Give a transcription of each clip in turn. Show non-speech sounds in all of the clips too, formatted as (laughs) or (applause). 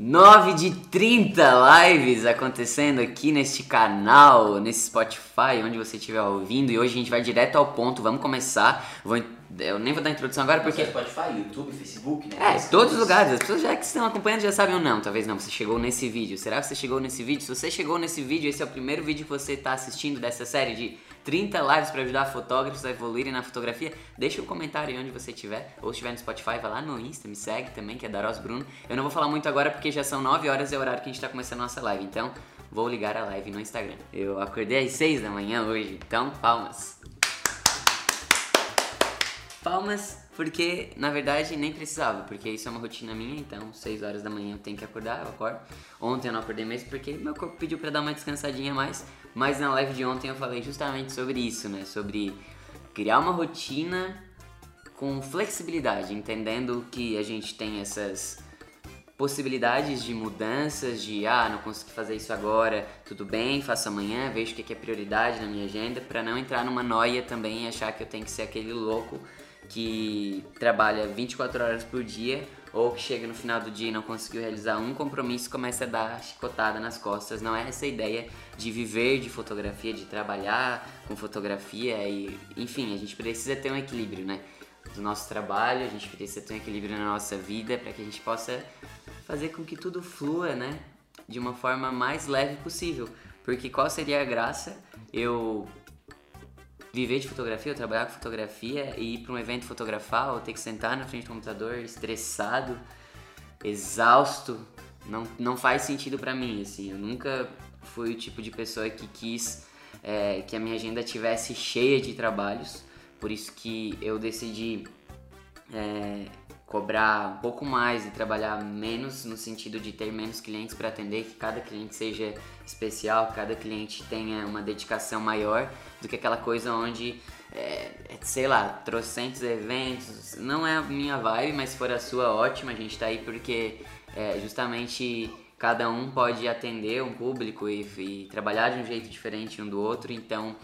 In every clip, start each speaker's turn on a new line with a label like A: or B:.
A: 9 de 30 lives acontecendo aqui neste canal, nesse Spotify, onde você estiver ouvindo. E hoje a gente vai direto ao ponto, vamos começar. Vou, eu nem vou dar introdução agora porque.
B: Spotify, YouTube, Facebook, né?
A: É, todos os lugares. As pessoas já que estão acompanhando já sabem ou não. Talvez não, você chegou nesse vídeo. Será que você chegou nesse vídeo? Se você chegou nesse vídeo, esse é o primeiro vídeo que você está assistindo dessa série de 30 lives para ajudar fotógrafos a evoluírem na fotografia. Deixa um comentário onde você estiver. Ou estiver no Spotify, vai lá no Insta, me segue também, que é Daros Bruno. Eu não vou falar muito agora porque já são 9 horas e é o horário que a gente está começando a nossa live. Então, vou ligar a live no Instagram. Eu acordei às 6 da manhã hoje, então palmas. Palmas porque, na verdade, nem precisava, porque isso é uma rotina minha, então 6 horas da manhã eu tenho que acordar, eu acordo. Ontem eu não acordei mesmo porque meu corpo pediu para dar uma descansadinha a mais, mas na live de ontem eu falei justamente sobre isso, né? Sobre criar uma rotina com flexibilidade, entendendo que a gente tem essas possibilidades de mudanças, de ah, não consegui fazer isso agora, tudo bem, faço amanhã, vejo o que é prioridade na minha agenda, para não entrar numa noia também e achar que eu tenho que ser aquele louco que trabalha 24 horas por dia ou que chega no final do dia e não conseguiu realizar um compromisso começa a dar chicotada nas costas. Não é essa ideia de viver de fotografia, de trabalhar com fotografia e, enfim, a gente precisa ter um equilíbrio, né? Do nosso trabalho, a gente precisa ter um equilíbrio na nossa vida para que a gente possa fazer com que tudo flua, né? De uma forma mais leve possível. Porque qual seria a graça eu viver de fotografia, ou trabalhar com fotografia e ir para um evento fotografar, ou ter que sentar na frente do computador estressado, exausto, não, não faz sentido para mim, assim. Eu nunca fui o tipo de pessoa que quis é, que a minha agenda tivesse cheia de trabalhos, por isso que eu decidi é, cobrar um pouco mais e trabalhar menos no sentido de ter menos clientes para atender, que cada cliente seja especial, cada cliente tenha uma dedicação maior do que aquela coisa onde, é, sei lá, trocentos eventos. Não é a minha vibe, mas se for a sua, ótima. A gente tá aí porque é, justamente cada um pode atender um público e, e trabalhar de um jeito diferente um do outro, então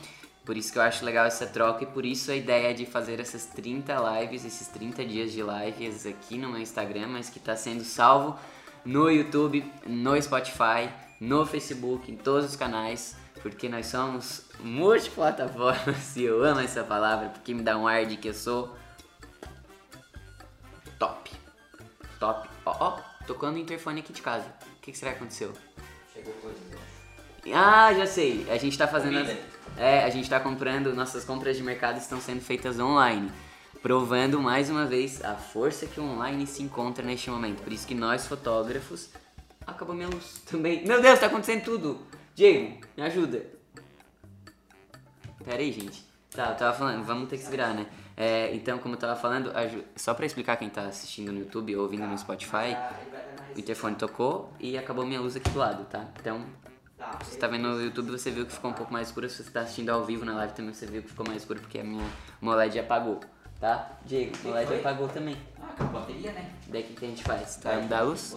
A: por isso que eu acho legal essa troca e por isso a ideia de fazer essas 30 lives, esses 30 dias de lives aqui no meu Instagram, mas que está sendo salvo no YouTube, no Spotify, no Facebook, em todos os canais, porque nós somos multiplataformas (laughs) e eu amo essa palavra porque me dá um ar de que eu sou top. Top. Ó, ó, tocando o interfone aqui de casa. O que, que será que aconteceu?
B: Chegou coisa, acho.
A: Ah, já sei. A gente tá fazendo. As... É, a gente tá comprando. Nossas compras de mercado estão sendo feitas online. Provando mais uma vez a força que o online se encontra neste momento. Por isso que nós, fotógrafos. Acabou minha luz também. Meu Deus, tá acontecendo tudo! Diego, me ajuda. Pera aí, gente. Tá, eu tava falando, vamos ter que se virar, né? É, então, como eu tava falando, só pra explicar quem tá assistindo no YouTube ou ouvindo no Spotify, o interfone tocou e acabou minha luz aqui do lado, tá? Então, se você tá vendo no YouTube, você viu que ficou um pouco mais escuro. Se você tá assistindo ao vivo na live também, você viu que ficou mais escuro porque a minha o meu LED apagou, tá? Diego,
B: foi?
A: apagou também.
B: Ah, com bateria, né?
A: Daí o que, que a gente faz? Vai mudar a luz?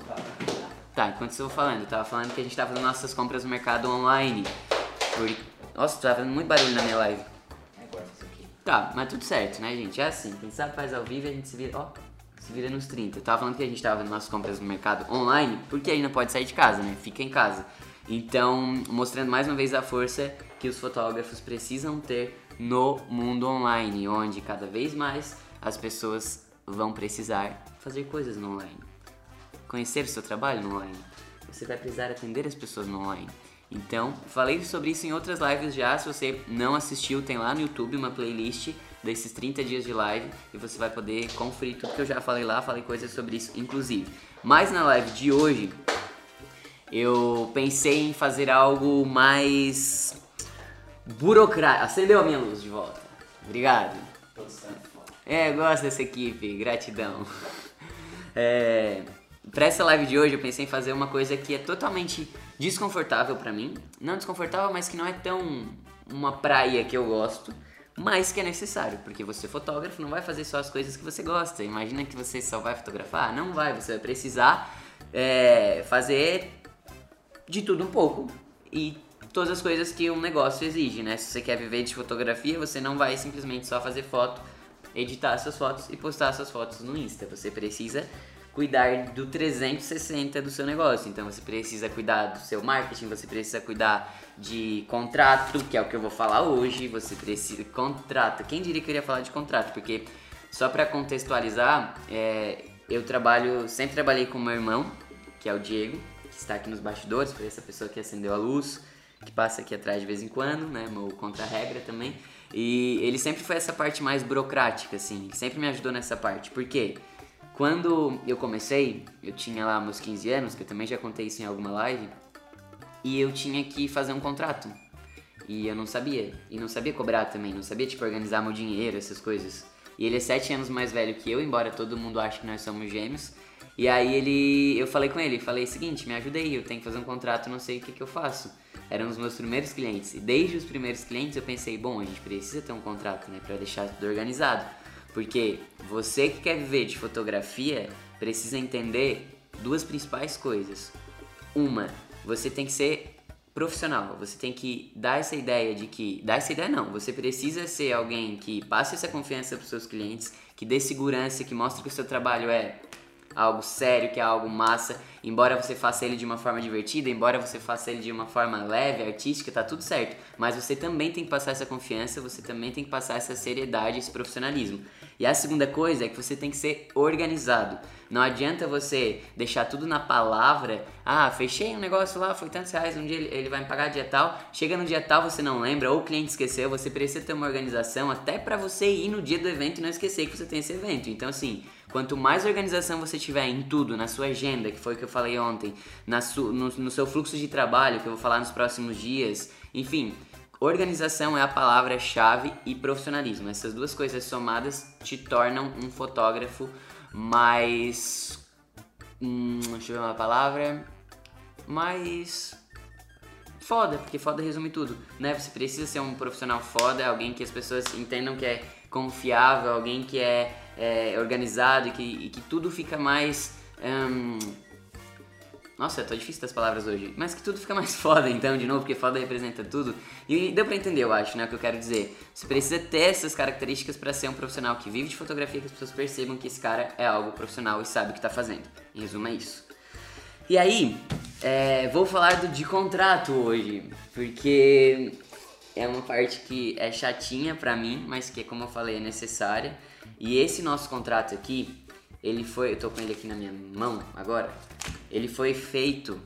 A: Tá, enquanto eu vou falando, eu tava falando que a gente tá fazendo nossas compras no mercado online. Por... Nossa, tá fazendo muito barulho na minha live.
B: É, isso aqui.
A: Tá, mas tudo certo, né, gente? É assim, quem sabe faz ao vivo e a gente se vira, ó, se vira nos 30. Eu tava falando que a gente tava fazendo nossas compras no mercado online, porque aí não pode sair de casa, né? Fica em casa. Então, mostrando mais uma vez a força que os fotógrafos precisam ter no mundo online, onde cada vez mais as pessoas vão precisar fazer coisas no online. Conhecer o seu trabalho no online. Você vai precisar atender as pessoas no online. Então, falei sobre isso em outras lives já. Se você não assistiu, tem lá no YouTube uma playlist desses 30 dias de live e você vai poder conferir tudo que eu já falei lá. Falei coisas sobre isso, inclusive. Mas na live de hoje, eu pensei em fazer algo mais burocrático. Acendeu a minha luz de volta. Obrigado.
B: É.
A: É, gosto dessa equipe, gratidão. (laughs) É, pra essa live de hoje eu pensei em fazer uma coisa que é totalmente desconfortável pra mim. Não desconfortável, mas que não é tão uma praia que eu gosto, mas que é necessário, porque você fotógrafo não vai fazer só as coisas que você gosta. Imagina que você só vai fotografar? Não vai, você vai precisar é, fazer de tudo um pouco e todas as coisas que um negócio exige, né? Se você quer viver de fotografia, você não vai simplesmente só fazer foto, editar suas fotos e postar suas fotos no Insta. Você precisa cuidar do 360 do seu negócio. Então você precisa cuidar do seu marketing, você precisa cuidar de contrato, que é o que eu vou falar hoje. Você precisa contrato. Quem diria que eu iria falar de contrato? Porque só para contextualizar, é, eu trabalho, sempre trabalhei com meu irmão, que é o Diego, que está aqui nos bastidores, foi essa pessoa que acendeu a luz, que passa aqui atrás de vez em quando, né? Meu contra-regra também. E ele sempre foi essa parte mais burocrática, assim, sempre me ajudou nessa parte. Por quê? Quando eu comecei, eu tinha lá meus 15 anos, que eu também já contei isso em alguma live, e eu tinha que fazer um contrato. E eu não sabia. E não sabia cobrar também, não sabia, tipo, organizar meu dinheiro, essas coisas. E ele é 7 anos mais velho que eu, embora todo mundo ache que nós somos gêmeos. E aí ele, eu falei com ele, falei, seguinte, me ajuda aí, eu tenho que fazer um contrato, não sei o que, que eu faço. Eram os meus primeiros clientes. E desde os primeiros clientes eu pensei, bom, a gente precisa ter um contrato, né, pra deixar tudo organizado. Porque você que quer viver de fotografia precisa entender duas principais coisas. Uma, você tem que ser profissional. Você tem que dar essa ideia de que. Dar essa ideia não. Você precisa ser alguém que passe essa confiança para os seus clientes, que dê segurança, que mostre que o seu trabalho é algo sério, que é algo massa. Embora você faça ele de uma forma divertida, embora você faça ele de uma forma leve, artística, tá tudo certo. Mas você também tem que passar essa confiança, você também tem que passar essa seriedade, esse profissionalismo. E a segunda coisa é que você tem que ser organizado. Não adianta você deixar tudo na palavra. Ah, fechei um negócio lá, foi tantos reais, um dia ele, vai me pagar dia tal. Chega no dia tal, você não lembra, ou o cliente esqueceu, você precisa ter uma organização até para você ir no dia do evento e não esquecer que você tem esse evento. Então, assim, quanto mais organização você tiver em tudo, na sua agenda, que foi o que eu falei ontem, na su, no, no seu fluxo de trabalho, que eu vou falar nos próximos dias, enfim, Organização é a palavra-chave e profissionalismo. Essas duas coisas somadas te tornam um fotógrafo mais. Hum, deixa eu ver uma palavra. Mais. Foda, porque foda resume tudo, né? Você precisa ser um profissional foda, alguém que as pessoas entendam que é confiável, alguém que é, é organizado e que, e que tudo fica mais. Hum, nossa, tô difícil das palavras hoje. Mas que tudo fica mais (laughs) foda, então, de novo, porque foda representa tudo. E deu pra entender, eu acho, né, o que eu quero dizer. Você precisa ter essas características para ser um profissional que vive de fotografia, que as pessoas percebam que esse cara é algo profissional e sabe o que tá fazendo. Em resumo, é isso. E aí, é, vou falar do de contrato hoje, porque é uma parte que é chatinha pra mim, mas que, como eu falei, é necessária. E esse nosso contrato aqui, ele foi, eu tô com ele aqui na minha mão agora, ele foi feito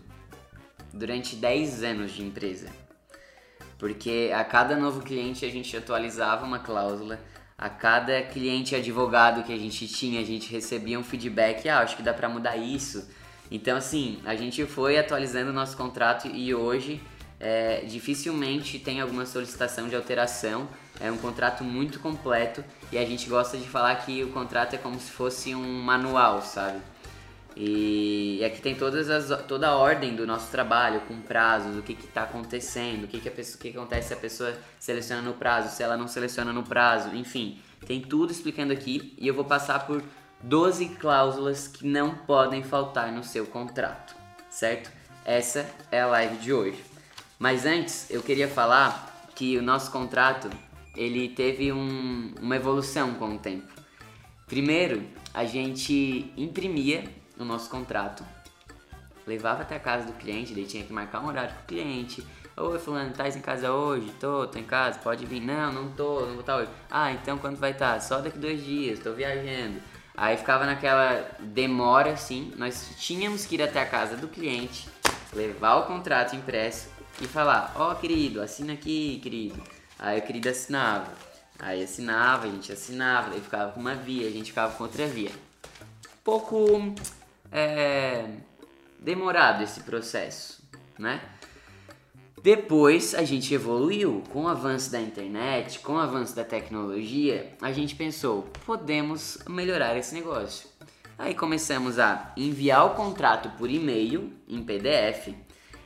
A: durante 10 anos de empresa. Porque a cada novo cliente a gente atualizava uma cláusula, a cada cliente advogado que a gente tinha, a gente recebia um feedback, ah, acho que dá para mudar isso. Então assim, a gente foi atualizando o nosso contrato e hoje é, dificilmente tem alguma solicitação de alteração. É um contrato muito completo e a gente gosta de falar que o contrato é como se fosse um manual, sabe? E aqui tem todas as, toda a ordem do nosso trabalho, com prazos, o que está acontecendo, o que, que, a pessoa, que acontece se a pessoa seleciona no prazo, se ela não seleciona no prazo, enfim. Tem tudo explicando aqui e eu vou passar por 12 cláusulas que não podem faltar no seu contrato, certo? Essa é a live de hoje. Mas antes, eu queria falar que o nosso contrato ele teve um, uma evolução com o tempo. Primeiro, a gente imprimia o nosso contrato, levava até a casa do cliente, ele tinha que marcar um horário com o cliente. Oi, fulano, tá em casa hoje? Tô, tô em casa, pode vir. Não, não tô, não vou estar hoje. Ah, então quando vai estar? Só daqui dois dias, tô viajando. Aí ficava naquela demora assim, nós tínhamos que ir até a casa do cliente, levar o contrato impresso e falar, ó oh, querido, assina aqui, querido. Aí o querido assinava. Aí assinava, a gente assinava, daí ficava com uma via, a gente ficava com outra via. Pouco é, demorado esse processo, né? Depois a gente evoluiu com o avanço da internet, com o avanço da tecnologia, a gente pensou, podemos melhorar esse negócio. Aí começamos a enviar o contrato por e-mail em PDF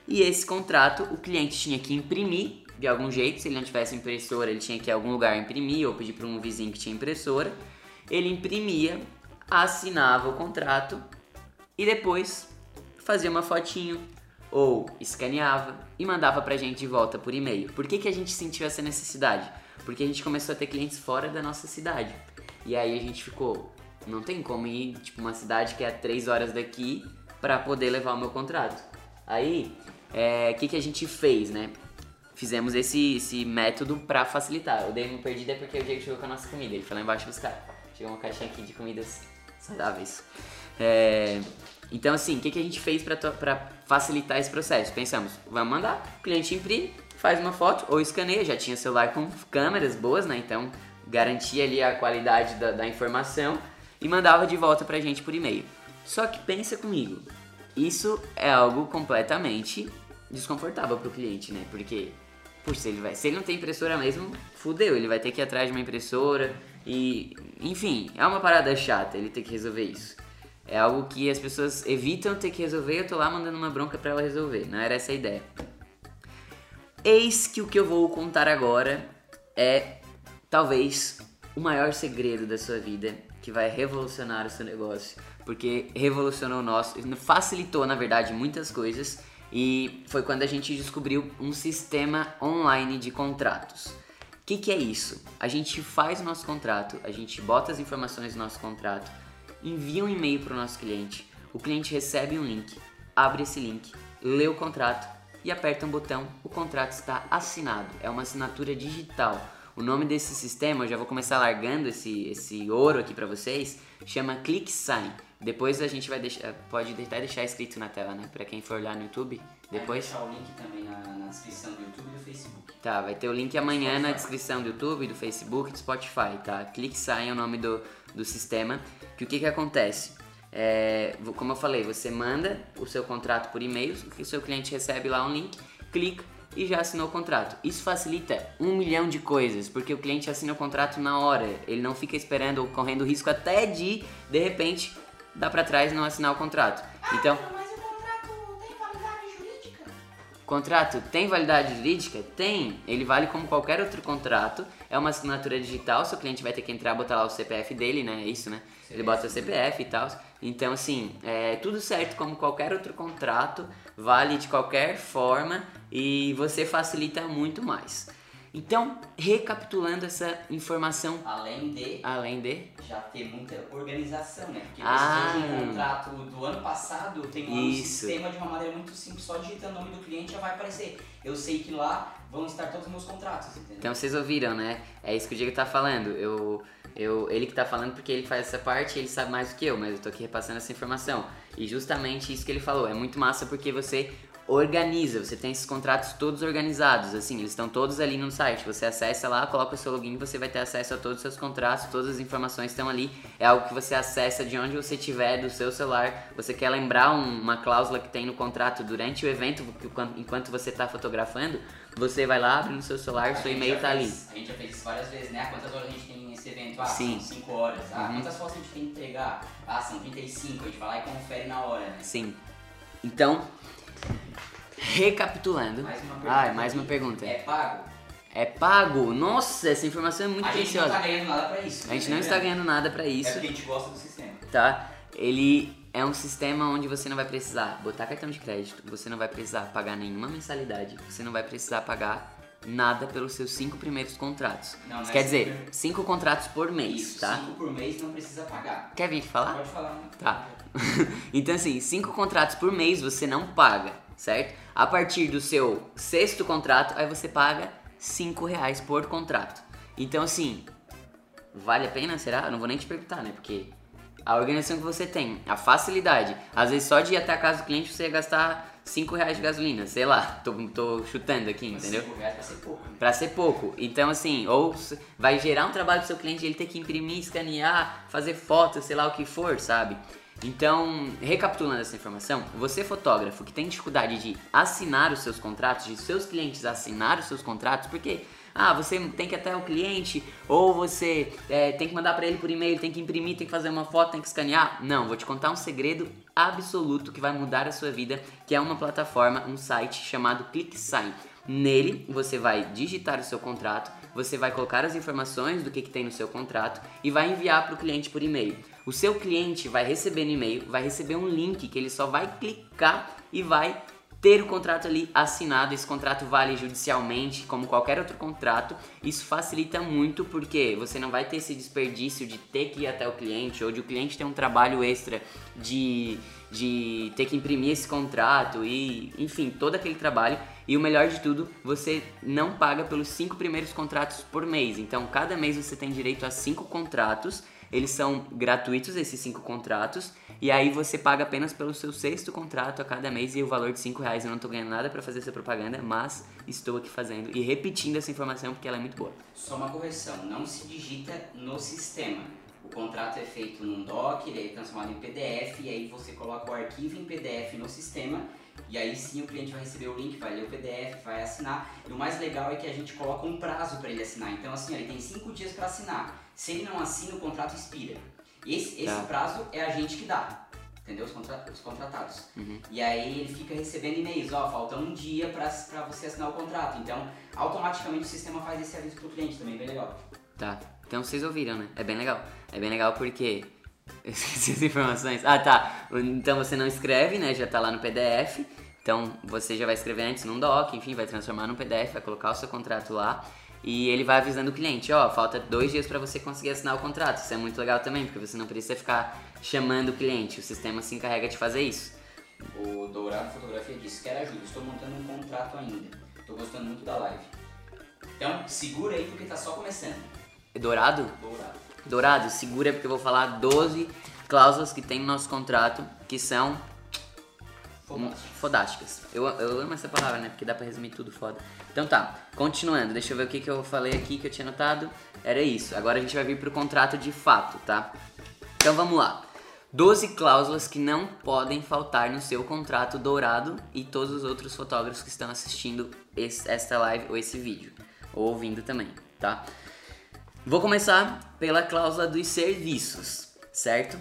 A: e esse contrato o cliente tinha que imprimir de algum jeito. Se ele não tivesse impressora, ele tinha que ir a algum lugar imprimir ou pedir para um vizinho que tinha impressora. Ele imprimia, assinava o contrato e depois fazia uma fotinho ou escaneava e mandava pra gente de volta por e-mail. Por que, que a gente sentiu essa necessidade? Porque a gente começou a ter clientes fora da nossa cidade. E aí a gente ficou, Não tem como ir, tipo, uma cidade que é a 3 horas daqui pra poder levar o meu contrato. Aí, é, que, que a gente fez, né? Fizemos esse, esse método pra facilitar. Eu dei uma perdida porque o Diego chegou com a nossa comida. Ele foi lá embaixo buscar. Chegou uma caixinha aqui de comidas saudáveis. É, então, assim, o que, que a gente fez pra facilitar esse processo? Pensamos, vamos mandar, o cliente imprime, faz uma foto ou escaneia. Já tinha celular com câmeras boas, né? Então, garantia ali a qualidade da, da informação e mandava de volta pra gente por e-mail. Só que pensa comigo, isso é algo completamente desconfortável pro cliente, né? Porque, puxa, ele, vai, se ele não tem impressora mesmo, fudeu, ele vai ter que ir atrás de uma impressora e, enfim, é uma parada chata ele ter que resolver isso. É algo que as pessoas evitam ter que resolver eu tô lá mandando uma bronca pra ela resolver, não era essa a ideia. Eis que o que eu vou contar agora é talvez o maior segredo da sua vida que vai revolucionar o seu negócio, porque revolucionou o nosso, facilitou na verdade muitas coisas e foi quando a gente descobriu um sistema online de contratos. O que, que é isso? A gente faz o nosso contrato, a gente bota as informações do nosso contrato, envia um e-mail para o nosso cliente, o cliente recebe um link, abre esse link, lê o contrato e aperta um botão, o contrato está assinado, é uma assinatura digital. O nome desse sistema, eu já vou começar largando esse, esse ouro aqui para vocês, chama ClickSign. Depois a gente vai deixar, pode até deixar escrito na tela, né, para quem for olhar no YouTube. Depois
B: Vai deixar o link também na, na descrição do YouTube e do Facebook.
A: Tá, vai ter o link amanhã na descrição do YouTube, do Facebook e do Spotify, tá? ClickSign é o nome do, do sistema. Que o que que acontece? É, como eu falei, você manda o seu contrato por e-mail, que o seu cliente recebe lá um link, clica e já assinou o contrato. Isso facilita um milhão de coisas, porque o cliente assina o contrato na hora. Ele não fica esperando ou correndo risco até de, de repente, dar pra trás e não assinar o contrato. Então,
C: Mas o contrato tem validade jurídica?
A: Contrato tem validade jurídica? Tem. Ele vale como qualquer outro contrato. É uma assinatura digital. Seu cliente vai ter que entrar e botar lá o CPF dele, né? É isso, né? Ele bota o CPF e tal. Então, assim, é tudo certo como qualquer outro contrato. Vale de qualquer forma e você facilita muito mais. Então, recapitulando essa informação,
B: Além de
A: além de.
B: já ter muita organização, né? Porque
A: Ah.
B: você tem um contrato do ano passado, tem um
A: Isso.
B: sistema de uma maneira muito simples, só digitando o nome do cliente já vai aparecer. Eu sei que lá vão estar todos os meus contratos, entendeu?
A: Então vocês ouviram, né? É isso que o Diego tá falando. Eu, eu, ele que tá falando porque ele faz essa parte, ele sabe mais do que eu, mas eu tô aqui repassando essa informação. E justamente isso que ele falou, é muito massa porque você organiza, você tem esses contratos todos organizados, assim, eles estão todos ali no site. Você acessa lá, coloca o seu login, você vai ter acesso a todos os seus contratos, todas as informações estão ali. É algo que você acessa de onde você estiver, do seu celular. Você quer lembrar um- uma cláusula que tem no contrato durante o evento, enquanto você tá fotografando, você vai lá, abre no seu celular,
B: A
A: seu e-mail tá ali.
B: fez- A gente já fez isso várias vezes, né? Quantas horas a gente tem nesse evento? Ah,
A: Sim.
B: são 5 horas. Ah,
A: Uhum.
B: quantas fotos a gente tem que entregar? Ah, são 35. A gente vai lá e confere na hora, né?
A: Sim. Então, recapitulando.
B: Mais uma pergunta.
A: Ai, mais uma pergunta.
B: É pago?
A: É pago? Nossa, essa informação é muito
B: a gente não
A: preciosa.
B: tá ganhando nada pra isso.
A: A gente
B: né?
A: não está ganhando nada pra
B: É
A: isso,
B: porque a gente gosta do sistema.
A: tá? Ele é um sistema onde você não vai precisar botar cartão de crédito, você não vai precisar pagar nenhuma mensalidade, você não vai precisar pagar nada pelos seus cinco primeiros contratos.
B: Não, não
A: Isso
B: é
A: quer
B: cinco
A: dizer, cinco contratos por mês,
B: Isso,
A: tá?
B: 5 por mês não precisa pagar.
A: Quer vir falar?
B: Pode falar. né?
A: Tá. (laughs) então, assim, cinco contratos por mês você não paga, certo? A partir do seu sexto contrato, aí você paga cinco reais por contrato. Então, assim, vale a pena, será? Eu não vou nem te perguntar, né? Porque a organização que você tem, a facilidade. Às vezes, só de ir até a casa do cliente você ia gastar cinco reais de gasolina, sei lá. Tô, tô chutando aqui, entendeu?
B: 5 reais vai ser pouco. né?
A: Pra ser pouco. Então, assim, ou vai gerar um trabalho pro seu cliente, ele ter que imprimir, escanear, fazer foto, sei lá o que for, sabe? Então, recapitulando essa informação, você fotógrafo que tem dificuldade de assinar os seus contratos, de seus clientes assinar os seus contratos, porque ah, você tem que até o cliente, ou você é, tem que mandar pra ele por e-mail, tem que imprimir, tem que fazer uma foto, tem que escanear. Não, vou te contar um segredo absoluto que vai mudar a sua vida, que é uma plataforma, um site chamado ClickSign. Nele, você vai digitar o seu contrato, você vai colocar as informações do que, que tem no seu contrato e vai enviar para o cliente por e-mail. O seu cliente vai receber no e-mail, vai receber um link que ele só vai clicar e vai ter o contrato ali assinado. Esse contrato vale judicialmente, como qualquer outro contrato. Isso facilita muito porque você não vai ter esse desperdício de ter que ir até o cliente ou de o cliente ter um trabalho extra de, de ter que imprimir esse contrato e, enfim, todo aquele trabalho. E o melhor de tudo, você não paga pelos cinco primeiros contratos por mês. Então, cada mês você tem direito a cinco contratos. Eles são gratuitos, esses cinco contratos. E aí você paga apenas pelo seu sexto contrato a cada mês e o valor de 5 reais. Eu não tô ganhando nada para fazer essa propaganda, mas estou aqui fazendo e repetindo essa informação porque ela é muito boa.
B: Só uma correção, não se digita no sistema. O contrato é feito num doc, ele é transformado em PDF e aí você coloca o arquivo em PDF no sistema e aí sim o cliente vai receber o link, vai ler o PDF, vai assinar. E o mais legal é que a gente coloca um prazo para ele assinar. Então assim, ele tem 5 dias para assinar. Se ele não assina, o contrato expira. Esse, esse
A: Tá.
B: prazo é a gente que dá, entendeu? Os, contra- os contratados.
A: Uhum.
B: E aí ele fica recebendo e-mails, ó, falta um dia pra, pra você assinar o contrato. Então, automaticamente o sistema faz esse aviso pro cliente também, bem legal.
A: Tá. Então vocês ouviram, né? É bem legal. É bem legal porque. (laughs) Eu esqueci as informações. Ah, tá. Então você não escreve, né? Já tá lá no PDF. Então você já vai escrever antes num doc, enfim, vai transformar num PDF, vai colocar o seu contrato lá. E ele vai avisando o cliente, ó, falta dois dias para você conseguir assinar o contrato. Isso é muito legal também, porque você não precisa ficar chamando o cliente. O sistema se encarrega de fazer isso.
B: O Dourado Fotografia disse, quero ajuda, estou montando um contrato ainda. Tô gostando muito da live. Então, segura aí porque tá só começando.
A: É Dourado?
B: Dourado.
A: Dourado, segura porque eu vou falar 12 cláusulas que tem no nosso contrato que são
B: Fodástico.
A: fodásticas. Eu, eu amo essa palavra, né? Porque dá pra resumir tudo foda. Então tá, continuando, deixa eu ver o que, que eu falei aqui que eu tinha notado. Era isso. Agora a gente vai vir pro contrato de fato, tá? Então vamos lá. 12 cláusulas que não podem faltar no seu contrato dourado e todos os outros fotógrafos que estão assistindo esse- esta live ou esse vídeo. Ou ouvindo também, tá? Vou começar pela cláusula dos serviços, certo?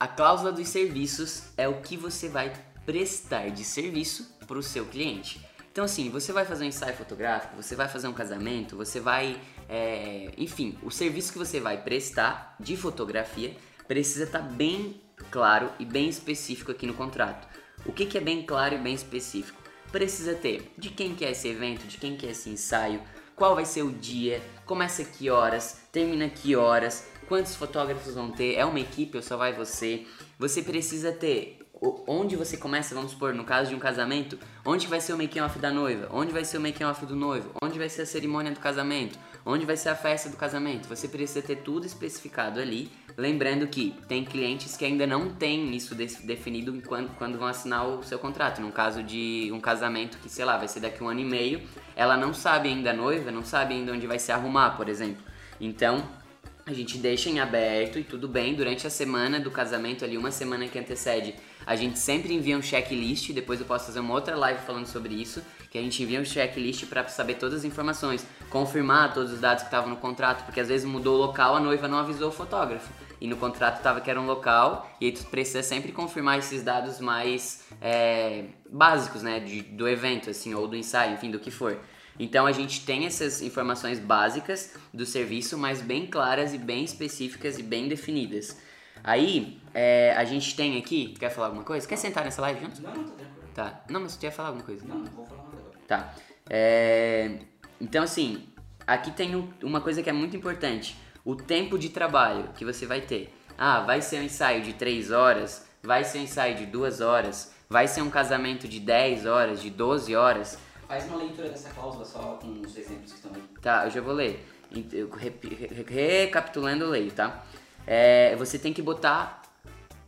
A: A cláusula dos serviços é o que você vai prestar de serviço para o seu cliente. Então, assim, você vai fazer um ensaio fotográfico, você vai fazer um casamento, você vai. é, enfim, o serviço que você vai prestar de fotografia precisa estar bem claro e bem específico aqui no contrato. O que, que é bem claro e bem específico? Precisa ter de quem que é esse evento, de quem que é esse ensaio, qual vai ser o dia, começa que horas, termina que horas, quantos fotógrafos vão ter, é uma equipe ou só vai você. Você precisa ter onde você começa, vamos supor, no caso de um casamento, onde vai ser o making off da noiva, onde vai ser o making off do noivo, onde vai ser a cerimônia do casamento, onde vai ser a festa do casamento. Você precisa ter tudo especificado ali, lembrando que tem clientes que ainda não têm isso de- definido enquanto quando vão assinar o seu contrato. No caso de um casamento que, sei lá, vai ser daqui um ano e meio, ela não sabe ainda a noiva, não sabe ainda onde vai se arrumar, por exemplo. Então, a gente deixa em aberto e tudo bem. Durante a semana do casamento, ali, uma semana que antecede, a gente sempre envia um checklist. Depois eu posso fazer uma outra live falando sobre isso. Que a gente envia um checklist para saber todas as informações, confirmar todos os dados que estavam no contrato, porque às vezes mudou o local, a noiva não avisou o fotógrafo. E no contrato tava que era um local, e aí tu precisa sempre confirmar esses dados mais é, básicos, né, de- do evento, assim, ou do ensaio, enfim, do que for. Então a gente tem essas informações básicas do serviço, mas bem claras e bem específicas e bem definidas. Aí é, a gente tem aqui. Quer falar alguma coisa? Quer sentar nessa live junto?
B: Não, não, tá tranquilo.
A: Tá. Não, mas tu ia falar alguma coisa.
B: Não, não vou falar nada agora.
A: Tá. É, Então, assim, aqui tem um- uma coisa que é muito importante: o tempo de trabalho que você vai ter. Ah, vai ser um ensaio de 3 horas, vai ser um ensaio de 2 horas, vai ser um casamento de 10 horas, de 12 horas.
B: Faz uma leitura dessa cláusula só com os exemplos que estão aí.
A: Tá, eu já vou ler. Eu Recapitulando, eu leio, tá? É, você tem que botar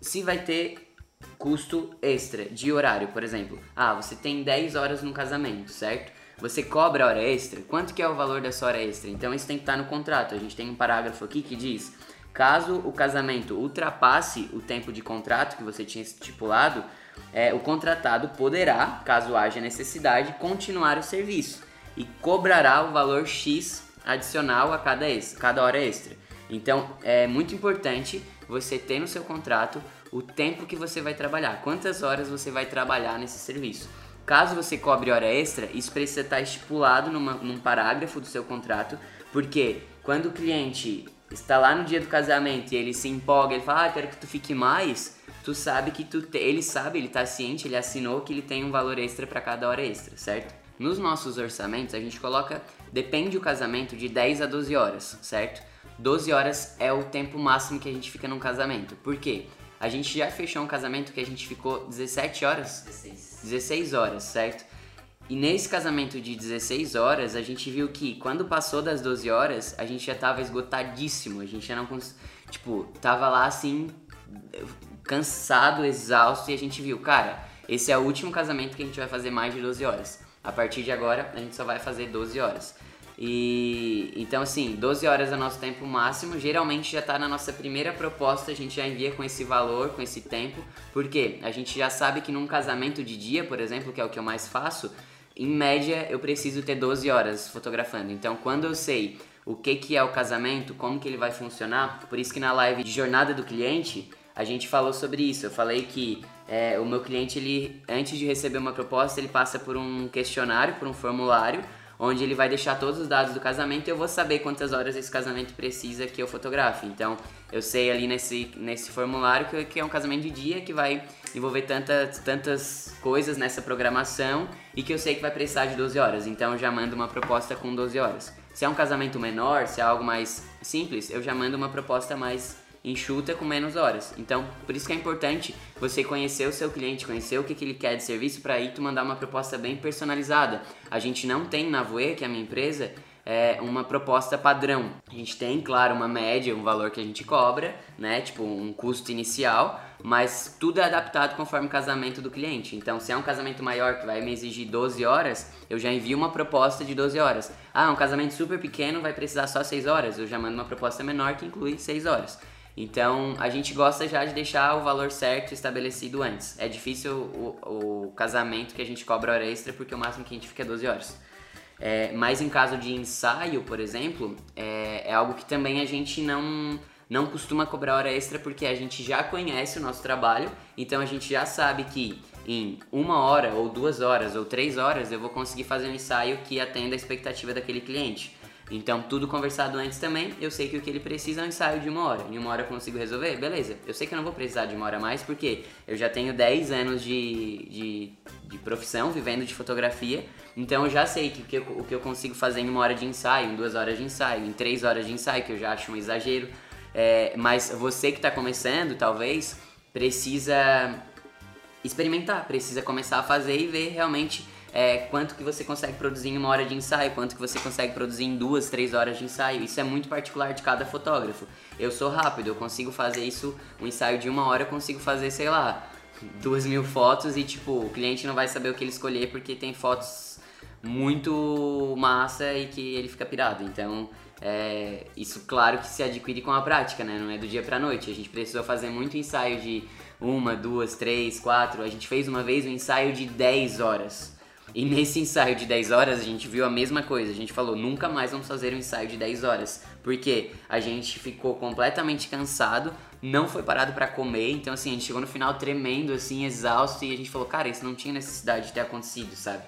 A: se vai ter custo extra de horário, por exemplo. Ah, você tem 10 horas no casamento, certo? Você cobra hora extra. Quanto que é o valor dessa hora extra? Então isso tem que estar no contrato. A gente tem um parágrafo aqui que diz: caso o casamento ultrapasse o tempo de contrato que você tinha estipulado, é, o contratado poderá, caso haja necessidade, continuar o serviço e cobrará o valor X adicional a cada, ex- cada hora extra. Então é muito importante você ter no seu contrato o tempo que você vai trabalhar, quantas horas você vai trabalhar nesse serviço. Caso você cobre hora extra, isso precisa estar estipulado numa- num parágrafo do seu contrato, porque quando o cliente está lá no dia do casamento e ele se empolga, ele fala, ah, quero que tu fique mais, tu sabe que tu te, ele sabe, ele tá ciente, ele assinou que ele tem um valor extra para cada hora extra, certo? Nos nossos orçamentos a gente coloca, depende o casamento de 10 a 12 horas, certo? 12 horas é o tempo máximo que a gente fica num casamento. Por quê? A gente já fechou um casamento que a gente ficou 17 horas,
B: 16.
A: 16 horas, certo? E nesse casamento de 16 horas, a gente viu que quando passou das 12 horas, a gente já tava esgotadíssimo. A gente já não cons... Tipo, tava lá assim, cansado, exausto, e a gente viu, cara, esse é o último casamento que a gente vai fazer mais de 12 horas. A partir de agora, a gente só vai fazer 12 horas. E então assim, 12 horas é o nosso tempo máximo. Geralmente já está na nossa primeira proposta, a gente já envia com esse valor, com esse tempo, porque a gente já sabe que num casamento de dia, por exemplo, que é o que eu mais faço, em média eu preciso ter 12 horas fotografando. Então quando eu sei o que, que é o casamento, como que ele vai funcionar, por isso que na live de jornada do cliente a gente falou sobre isso. Eu falei que é, o meu cliente, ele antes de receber uma proposta, ele passa por um questionário, por um formulário onde ele vai deixar todos os dados do casamento e eu vou saber quantas horas esse casamento precisa que eu fotografe. Então, eu sei ali nesse, nesse formulário que, que é um casamento de dia que vai envolver tantas, tantas coisas nessa programação e que eu sei que vai precisar de 12 horas. Então, eu já mando uma proposta com 12 horas. Se é um casamento menor, se é algo mais simples, eu já mando uma proposta mais enxuta com menos horas. Então, por isso que é importante você conhecer o seu cliente, conhecer o que, que ele quer de serviço para aí tu mandar uma proposta bem personalizada. A gente não tem na Voe, que é a minha empresa, é, uma proposta padrão. A gente tem, claro, uma média, um valor que a gente cobra, né? Tipo, um custo inicial, mas tudo é adaptado conforme o casamento do cliente. Então, se é um casamento maior que vai me exigir 12 horas, eu já envio uma proposta de 12 horas. Ah, um casamento super pequeno vai precisar só 6 horas, eu já mando uma proposta menor que inclui 6 horas. Então a gente gosta já de deixar o valor certo estabelecido antes. É difícil o, o casamento que a gente cobra hora extra porque o máximo que a gente fica é 12 horas. É, mas em caso de ensaio, por exemplo, é, é, algo que também a gente não, não costuma cobrar hora extra porque a gente já conhece o nosso trabalho, então a gente já sabe que em uma hora, ou duas horas, ou três horas eu vou conseguir fazer um ensaio que atenda a expectativa daquele cliente. Então, tudo conversado antes também, eu sei que o que ele precisa é um ensaio de uma hora. Em uma hora eu consigo resolver? Beleza. Eu sei que eu não vou precisar de uma hora mais, porque eu já tenho 10 anos de, de, de profissão, vivendo de fotografia. Então, eu já sei que o, que eu, o que eu consigo fazer em uma hora de ensaio, em duas horas de ensaio, em três horas de ensaio, que eu já acho um exagero. É, mas você que está começando, talvez, precisa experimentar, precisa começar a fazer e ver realmente é, quanto que você consegue produzir em uma hora de ensaio, quanto que você consegue produzir em duas, três horas de ensaio. Isso é muito particular de cada fotógrafo. Eu sou rápido, eu consigo fazer isso, um ensaio de uma hora eu consigo fazer, sei lá, duas mil fotos e tipo, o cliente não vai saber o que ele escolher porque tem fotos muito massa e que ele fica pirado. Então, é, isso claro que se adquire com a prática, né? Não é do dia pra noite. A gente precisou fazer muito ensaio de uma, duas, três, quatro. A gente fez uma vez um ensaio de 10 horas. E nesse ensaio de 10 horas a gente viu a mesma coisa. A gente falou, nunca mais vamos fazer um ensaio de 10 horas. Porque a gente ficou completamente cansado, não foi parado para comer. Então, assim, a gente chegou no final tremendo, assim, exausto. E a gente falou, cara, isso não tinha necessidade de ter acontecido, sabe?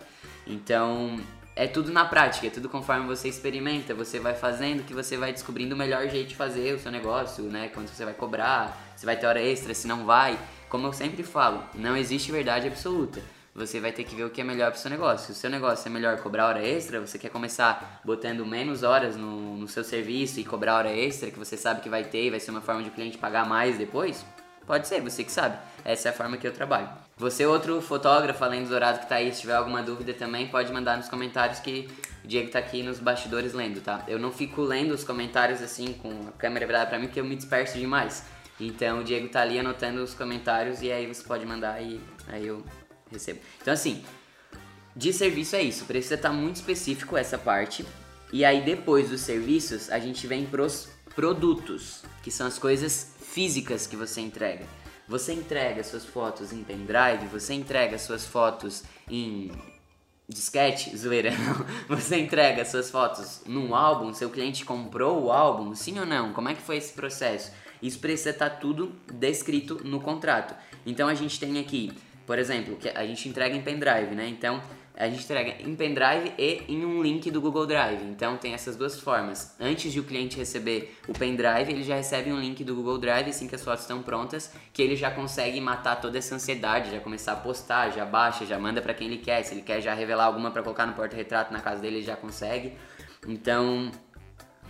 A: Então, é tudo na prática, é tudo conforme você experimenta, você vai fazendo que você vai descobrindo o melhor jeito de fazer o seu negócio, né? Quando você vai cobrar, se vai ter hora extra, se não vai. Como eu sempre falo, não existe verdade absoluta você vai ter que ver o que é melhor para o seu negócio. Se o seu negócio é melhor cobrar hora extra, você quer começar botando menos horas no, no seu serviço e cobrar hora extra, que você sabe que vai ter e vai ser uma forma de o cliente pagar mais depois? Pode ser, você que sabe. Essa é a forma que eu trabalho. Você, outro fotógrafo, além do Dourado que tá aí, se tiver alguma dúvida também, pode mandar nos comentários que o Diego tá aqui nos bastidores lendo, tá? Eu não fico lendo os comentários assim com a câmera virada pra mim porque eu me disperso demais. Então o Diego tá ali anotando os comentários e aí você pode mandar e aí eu recebo. Então, assim, de serviço é isso. Precisa estar muito específico essa parte. E aí, depois dos serviços, a gente vem pros produtos, que são as coisas físicas que você entrega. Você entrega suas fotos em pendrive, você entrega suas fotos em disquete, (laughs) zoeira, não. Você entrega suas fotos num álbum, seu cliente comprou o álbum, sim ou não? Como é que foi esse processo? Isso precisa estar tudo descrito no contrato. Então a gente tem aqui por exemplo, que a gente entrega em pendrive, né? Então, a gente entrega em pendrive e em um link do Google Drive. Então tem essas duas formas. Antes de o cliente receber o pendrive, ele já recebe um link do Google Drive assim que as fotos estão prontas, que ele já consegue matar toda essa ansiedade, já começar a postar, já baixa, já manda para quem ele quer. Se ele quer já revelar alguma para colocar no porta-retrato na casa dele, ele já consegue. Então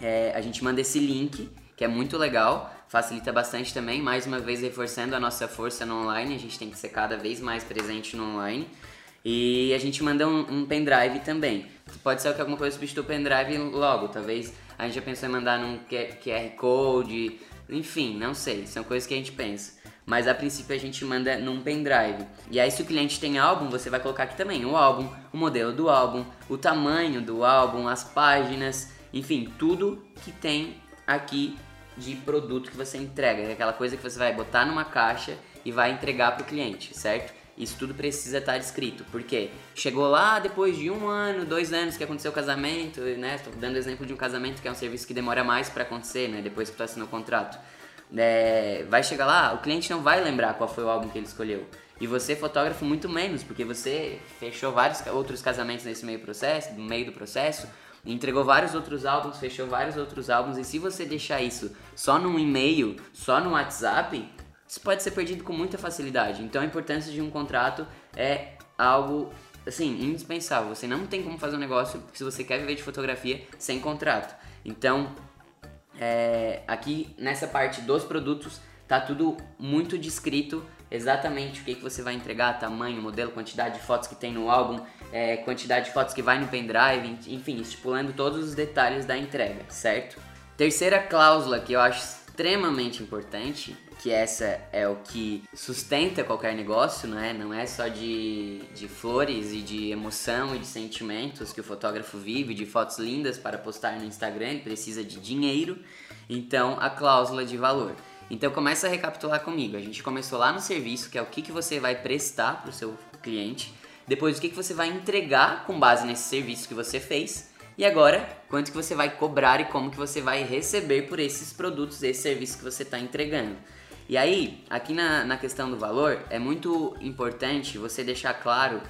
A: é, a gente manda esse link, que é muito legal, facilita bastante também. Mais uma vez reforçando a nossa força no online, a gente tem que ser cada vez mais presente no online. E a gente manda um, um pendrive também. Pode ser que alguma coisa substitua o pendrive logo, talvez a gente já pensou em mandar num QR Code, enfim, não sei, são coisas que a gente pensa. Mas a princípio a gente manda num pendrive. E aí se o cliente tem álbum, você vai colocar aqui também o álbum, o modelo do álbum, o tamanho do álbum, as páginas, enfim, tudo que tem aqui de produto que você entrega, é aquela coisa que você vai botar numa caixa e vai entregar para o cliente, certo? Isso tudo precisa estar descrito, porque chegou lá depois de um ano, dois anos que aconteceu o casamento, né? Estou dando exemplo de um casamento que é um serviço que demora mais para acontecer, né? Depois que tu assinou o contrato. É, vai chegar lá, o cliente não vai lembrar qual foi o álbum que ele escolheu. E você, fotógrafo, muito menos, porque você fechou vários outros casamentos nesse meio processo, no meio do processo, entregou vários outros álbuns, fechou vários outros álbuns, e se você deixar isso só num e-mail, só no WhatsApp, isso pode ser perdido com muita facilidade. Então a importância de um contrato é algo assim, indispensável. Você não tem como fazer um negócio se você quer viver de fotografia sem contrato. Então, é, aqui nessa parte dos produtos tá tudo muito descrito exatamente o que, que você vai entregar, tamanho, modelo, quantidade de fotos que tem no álbum, é, quantidade de fotos que vai no pendrive, enfim, estipulando todos os detalhes da entrega, certo? Terceira cláusula que eu acho extremamente importante que essa é o que sustenta qualquer negócio, não é? Não é só de, de flores e de emoção e de sentimentos que o fotógrafo vive, de fotos lindas para postar no Instagram, ele precisa de dinheiro. Então, a cláusula de valor. Então, começa a recapitular comigo. A gente começou lá no serviço, que é o que, que você vai prestar para o seu cliente. Depois, o que, que você vai entregar com base nesse serviço que você fez. E agora, quanto que você vai cobrar e como que você vai receber por esses produtos, esse serviço que você está entregando. E aí, aqui na, na questão do valor, é muito importante você deixar claro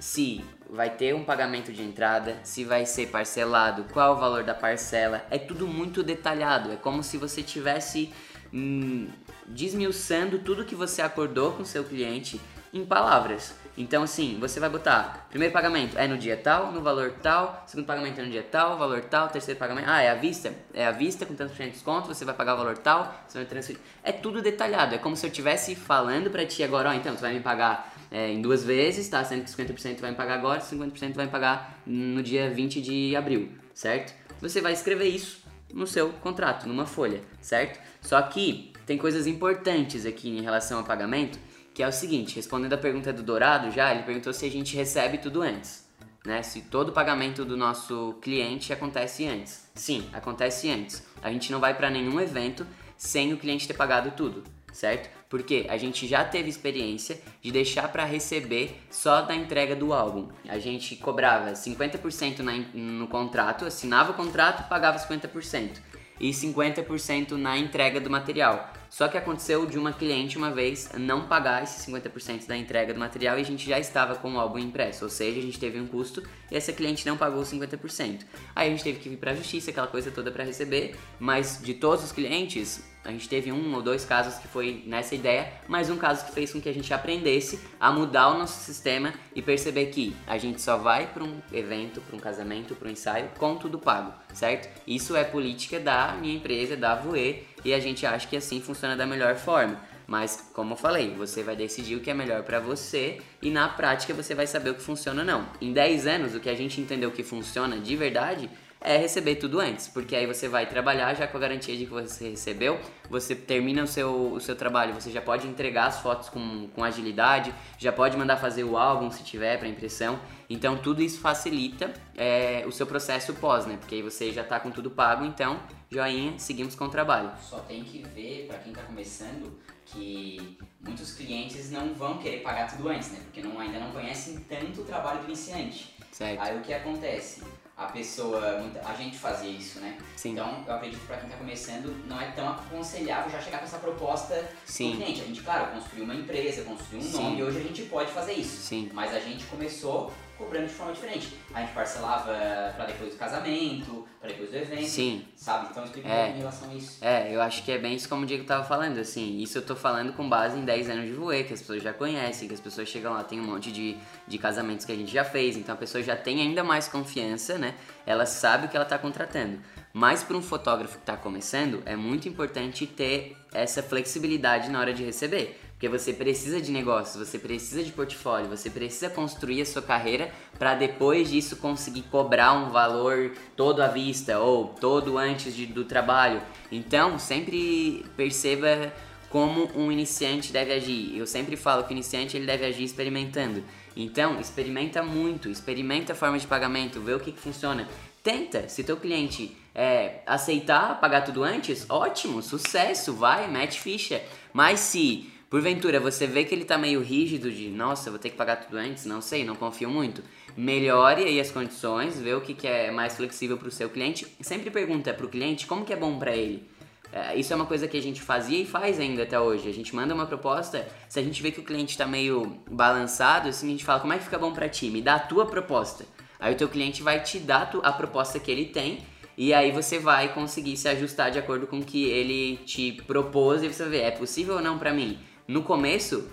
A: se vai ter um pagamento de entrada, se vai ser parcelado, qual o valor da parcela. É tudo muito detalhado. É como se você tivesse hum, desmiuçando tudo que você acordou com seu cliente em palavras. Então, assim, você vai botar: primeiro pagamento é no dia tal, no valor tal, segundo pagamento é no dia tal, valor tal, terceiro pagamento. Ah, é à vista? É à vista com tantos de desconto, você vai pagar o valor tal, você vai transferir. É tudo detalhado, é como se eu estivesse falando pra ti agora: ó, então, você vai me pagar é, em duas vezes, tá? Sendo que 50% vai me pagar agora, 50% vai me pagar no dia 20 de abril, certo? Você vai escrever isso no seu contrato, numa folha, certo? Só que tem coisas importantes aqui em relação ao pagamento que é o seguinte, respondendo a pergunta do Dourado já, ele perguntou se a gente recebe tudo antes, né? Se todo o pagamento do nosso cliente acontece antes. Sim, acontece antes. A gente não vai para nenhum evento sem o cliente ter pagado tudo, certo? Porque a gente já teve experiência de deixar para receber só da entrega do álbum. A gente cobrava 50% na, no contrato, assinava o contrato, pagava 50% e 50% na entrega do material. Só que aconteceu de uma cliente uma vez não pagar esses 50% da entrega do material e a gente já estava com o álbum impresso, ou seja, a gente teve um custo e essa cliente não pagou 50%. Aí a gente teve que vir para a justiça, aquela coisa toda para receber, mas de todos os clientes, a gente teve um ou dois casos que foi nessa ideia, mas um caso que fez com que a gente aprendesse a mudar o nosso sistema e perceber que a gente só vai para um evento, para um casamento, para um ensaio com tudo pago, certo? Isso é política da minha empresa, da Voe, e a gente acha que assim funciona da melhor forma. Mas, como eu falei, você vai decidir o que é melhor para você e na prática você vai saber o que funciona ou não. Em 10 anos, o que a gente entendeu que funciona de verdade é receber tudo antes, porque aí você vai trabalhar já com a garantia de que você recebeu, você termina o seu, o seu trabalho, você já pode entregar as fotos com, com agilidade, já pode mandar fazer o álbum se tiver para impressão, então tudo isso facilita é, o seu processo pós, né? Porque aí você já está com tudo pago, então joinha, seguimos com o trabalho.
B: Só tem que ver, para quem está começando, que muitos clientes não vão querer pagar tudo antes, né? Porque não, ainda não conhecem tanto o trabalho do iniciante.
A: Certo.
B: Aí o que acontece? a pessoa, a gente fazia isso, né?
A: Sim.
B: Então, eu acredito que para quem está começando, não é tão aconselhável já chegar com essa proposta
A: Sim.
B: do cliente. A gente, claro, construiu uma empresa, construiu um
A: Sim.
B: nome e hoje a gente pode fazer isso.
A: Sim.
B: Mas a gente começou cobrando de forma diferente. A gente parcelava pra depois do casamento, pra depois do evento.
A: Sim.
B: Sabe? Então explica um
A: É.
B: pouco em relação a isso.
A: É, eu acho que é bem isso como o Diego tava falando, assim, isso eu tô falando com base em 10 anos de voe, que as pessoas já conhecem, que as pessoas chegam lá, tem um monte de, de casamentos que a gente já fez, então a pessoa já tem ainda mais confiança, né? Ela sabe o que ela tá contratando. Mas para um fotógrafo que tá começando, é muito importante ter essa flexibilidade na hora de receber. Porque você precisa de negócios, você precisa de portfólio, você precisa construir a sua carreira para depois disso conseguir cobrar um valor todo à vista ou todo antes de- do trabalho. Então, sempre perceba como um iniciante deve agir. Eu sempre falo que o iniciante ele deve agir experimentando. Então, experimenta muito, experimenta a forma de pagamento, vê o que, que funciona. Tenta, se teu cliente é, aceitar pagar tudo antes, ótimo, sucesso, vai, mete ficha. Mas se porventura você vê que ele tá meio rígido de, nossa, vou ter que pagar tudo antes, não sei, não confio muito, melhore aí as condições, vê o que, que é mais flexível pro seu cliente. Sempre pergunta pro cliente como que é bom pra ele. É, isso é uma coisa que a gente fazia e faz ainda até hoje. A gente manda uma proposta, se a gente vê que o cliente tá meio balançado, assim, a gente fala, como é que fica bom pra ti? Me dá a tua proposta. Aí o teu cliente vai te dar a proposta que ele tem e aí você vai conseguir se ajustar de acordo com o que ele te propôs e você ver, é possível ou não pra mim? No começo,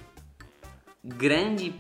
A: grande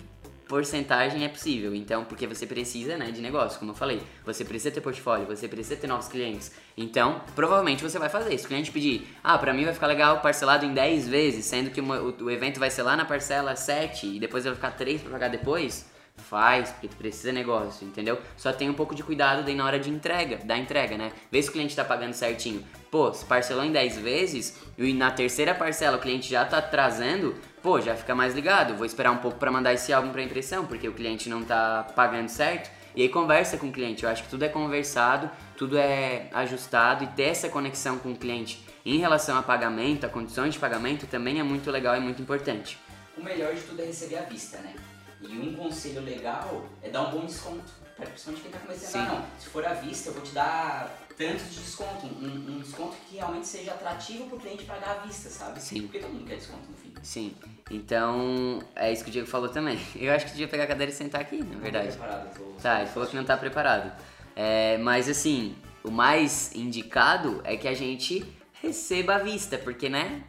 A: porcentagem é possível. Então, porque você precisa, né, de negócio, como eu falei. Você precisa ter portfólio, você precisa ter novos clientes. Então, provavelmente você vai fazer. Se o cliente pedir, ah, pra mim vai ficar legal parcelado em 10 vezes, sendo que o, o evento vai ser lá na parcela 7 e depois vai ficar 3 pra pagar depois, faz, porque tu precisa negócio, entendeu? Só tem um pouco de cuidado daí na hora de entrega, da entrega, né? Vê se o cliente tá pagando certinho. Pô, se parcelou em 10 vezes e na terceira parcela o cliente já tá atrasando, pô, já fica mais ligado. Vou esperar um pouco pra mandar esse álbum pra impressão, porque o cliente não tá pagando certo. E aí conversa com o cliente. Eu acho que tudo é conversado, tudo é ajustado e ter essa conexão com o cliente em relação a pagamento, a condições de pagamento também é muito legal e muito importante.
B: O melhor de tudo é receber à vista, né? E um conselho legal é dar um bom desconto. Pra principalmente quem tá começando,
A: Sim.
B: ah, não. Se for à vista, eu vou te dar tanto de desconto. Um, um desconto que realmente seja atrativo pro cliente pagar à vista, sabe?
A: Sim.
B: Porque todo mundo quer desconto no fim.
A: Sim, então é isso que o Diego falou também. (laughs) Eu acho que devia pegar a cadeira e sentar aqui, na
B: Não
A: verdade.
B: tô preparado, tô-
A: Tá, ele falou que não tá preparado. É, mas assim, o mais indicado é que a gente receba à vista, porque né?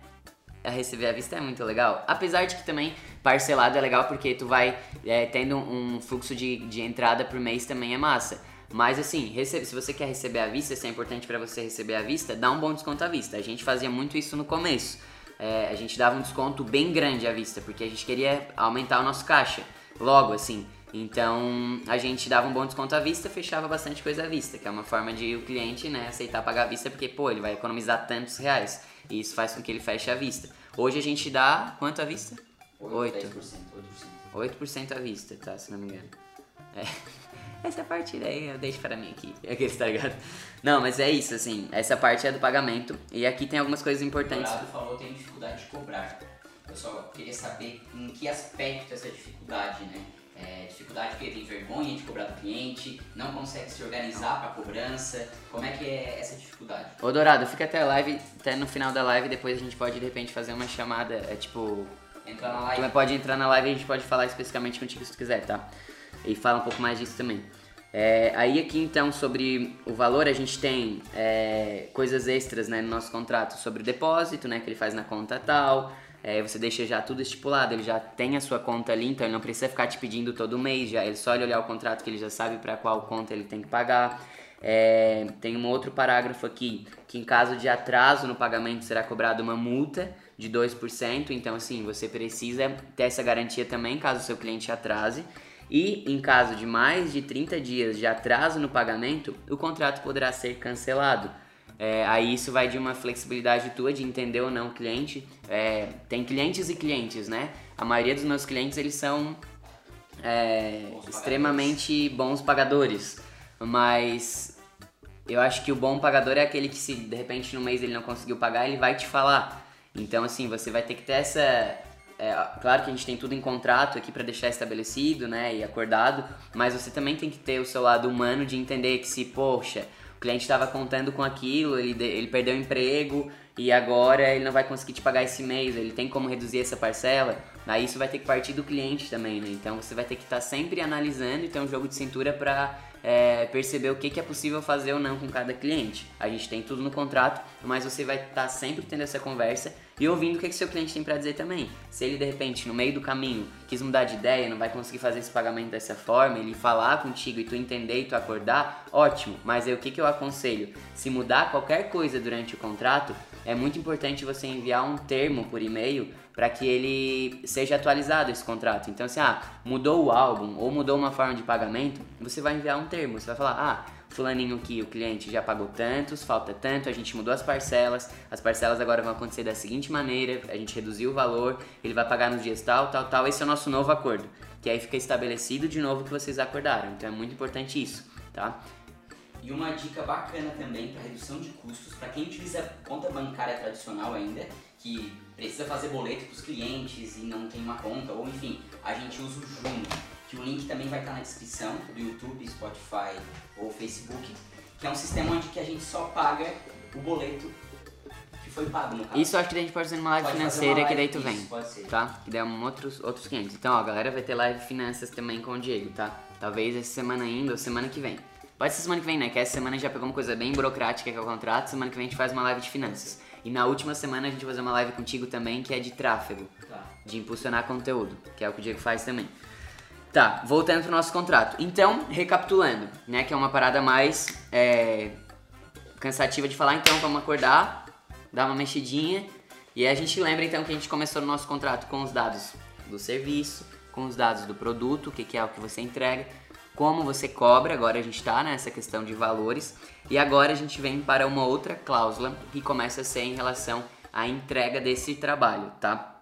A: A receber à vista é muito legal. Apesar de que também parcelado é legal porque tu vai é, tendo um fluxo de, de entrada por mês também é massa. Mas assim, recebe, se você quer receber à vista, se é importante pra você receber à vista, dá um bom desconto à vista. A gente fazia muito isso no começo. É, a gente dava um desconto bem grande à vista, porque a gente queria aumentar o nosso caixa. Logo, assim. Então a gente dava um bom desconto à vista, fechava bastante coisa à vista, que é uma forma de o cliente né, aceitar pagar à vista, porque pô, ele vai economizar tantos reais. E isso faz com que ele feche à vista. Hoje a gente dá quanto à vista?
B: 8,
A: 8.
B: 10%, 8%.
A: 8% à vista, tá? Se não me engano. É. (laughs) Essa parte daí eu deixo para mim aqui. (laughs) Aqueles, tá ligado? Não, mas é isso, assim. Essa parte é do pagamento. E aqui tem algumas coisas
B: O
A: importantes.
B: Dourado falou tem dificuldade de cobrar. Eu só queria saber em que aspecto essa dificuldade, né? É, dificuldade porque tem vergonha de cobrar do cliente, não consegue se organizar para cobrança. Como é que é essa dificuldade?
A: Ô Dourado, fica até a live, até no final da live, depois a gente pode de repente fazer uma chamada, é tipo.
B: Entrar na live.
A: pode entrar na live e a gente pode falar especificamente contigo se tu quiser, tá? E fala um pouco mais disso também. É, aí aqui então sobre o valor a gente tem é, coisas extras né, no nosso contrato sobre o depósito, né, que ele faz na conta tal. É, você deixa já tudo estipulado, ele já tem a sua conta ali, então ele não precisa ficar te pedindo todo mês, já ele só olhar o contrato que ele já sabe para qual conta ele tem que pagar. É, tem um outro parágrafo aqui que em caso de atraso no pagamento será cobrada uma multa de 2%, então assim, você precisa ter essa garantia também caso o seu cliente atrase. E em caso de mais de 30 dias de atraso no pagamento, o contrato poderá ser cancelado. É, aí isso vai de uma flexibilidade tua de entender ou não o cliente. É, tem clientes e clientes, né? A maioria dos meus clientes eles são é,
B: Bons
A: extremamente bons pagadores, mas eu acho que o bom pagador é aquele que se de repente no mês ele não conseguiu pagar, ele vai te falar. Então assim, você vai ter que ter essa é, claro que a gente tem tudo em contrato aqui para deixar estabelecido, né, e acordado, mas você também tem que ter o seu lado humano de entender que se, poxa, o cliente estava contando com aquilo, ele, ele perdeu o emprego e agora ele não vai conseguir te pagar esse mês, ele tem como reduzir essa parcela, aí isso vai ter que partir do cliente também, né? Então você vai ter que estar sempre analisando e ter um jogo de cintura para é, perceber o que, que é possível fazer ou não com cada cliente. A gente tem tudo no contrato, mas você vai estar sempre tendo essa conversa e ouvindo o que, que seu cliente tem para dizer também. Se ele de repente, no meio do caminho, quis mudar de ideia, não vai conseguir fazer esse pagamento dessa forma, ele falar contigo e tu entender e tu acordar, ótimo. Mas aí o que, que eu aconselho? Se mudar qualquer coisa durante o contrato, é muito importante você enviar um termo por e-mail para que ele seja atualizado esse contrato. Então, assim, ah, mudou o álbum ou mudou uma forma de pagamento, você vai enviar um termo. Você vai falar, ah, fulaninho aqui, o cliente já pagou tantos, falta tanto, a gente mudou as parcelas, as parcelas agora vão acontecer da seguinte maneira, a gente reduziu o valor, ele vai pagar nos dias tal, tal, tal, esse é o nosso novo acordo. Que aí fica estabelecido de novo que vocês acordaram. Então é muito importante isso, tá?
B: E uma dica bacana também para redução de custos, para quem utiliza conta bancária tradicional ainda, que precisa fazer boleto para os clientes e não tem uma conta, ou enfim, a gente usa o Juno, que o link também vai estar na descrição do YouTube, Spotify ou Facebook, que é um sistema onde que a gente só paga o boleto que foi pago no caso.
A: Isso acho que a gente pode fazer uma live
B: Pode
A: financeira
B: uma
A: que daí
B: live,
A: tu vem.
B: isso, pode ser.
A: Tá? Que daí é um outros, outros 500. Então, ó, a galera vai ter live finanças também com o Diego, tá? Talvez essa semana ainda ou semana que vem. Pode ser semana que vem, né? Que essa semana já pegou uma coisa bem burocrática que é o contrato. Semana que vem a gente faz uma live de finanças. E na última semana a gente vai fazer uma live contigo também que é de tráfego.
B: Tá.
A: De impulsionar conteúdo, que é o que o Diego faz também. Tá, voltando pro nosso contrato. Então, recapitulando, né? Que é uma parada mais é, cansativa de falar, então vamos acordar, dar uma mexidinha. E aí a gente lembra então que a gente começou no nosso contrato com os dados do serviço, com os dados do produto, o que, que é o que você entrega, como você cobra, agora a gente está nessa questão de valores. E agora a gente vem para uma outra cláusula que começa a ser em relação à entrega desse trabalho, tá?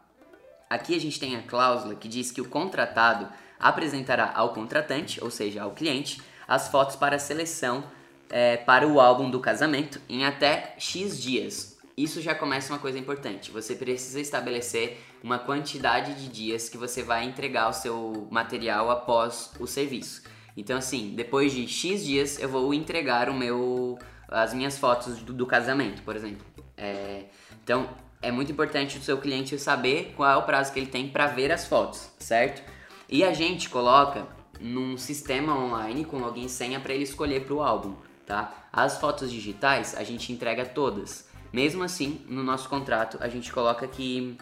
A: Aqui a gente tem a cláusula que diz que o contratado apresentará ao contratante, ou seja, ao cliente, as fotos para seleção é, para o álbum do casamento em até X dias. Isso já começa uma coisa importante. Você precisa estabelecer uma quantidade de dias que você vai entregar o seu material após o serviço. Então, assim, depois de X dias eu vou entregar o meu, as minhas fotos do, do casamento, por exemplo. É, então, é muito importante o seu cliente saber qual é o prazo que ele tem para ver as fotos, certo? E a gente coloca num sistema online com login senha para ele escolher para o álbum, tá? As fotos digitais a gente entrega todas. Mesmo assim, no nosso contrato a gente coloca que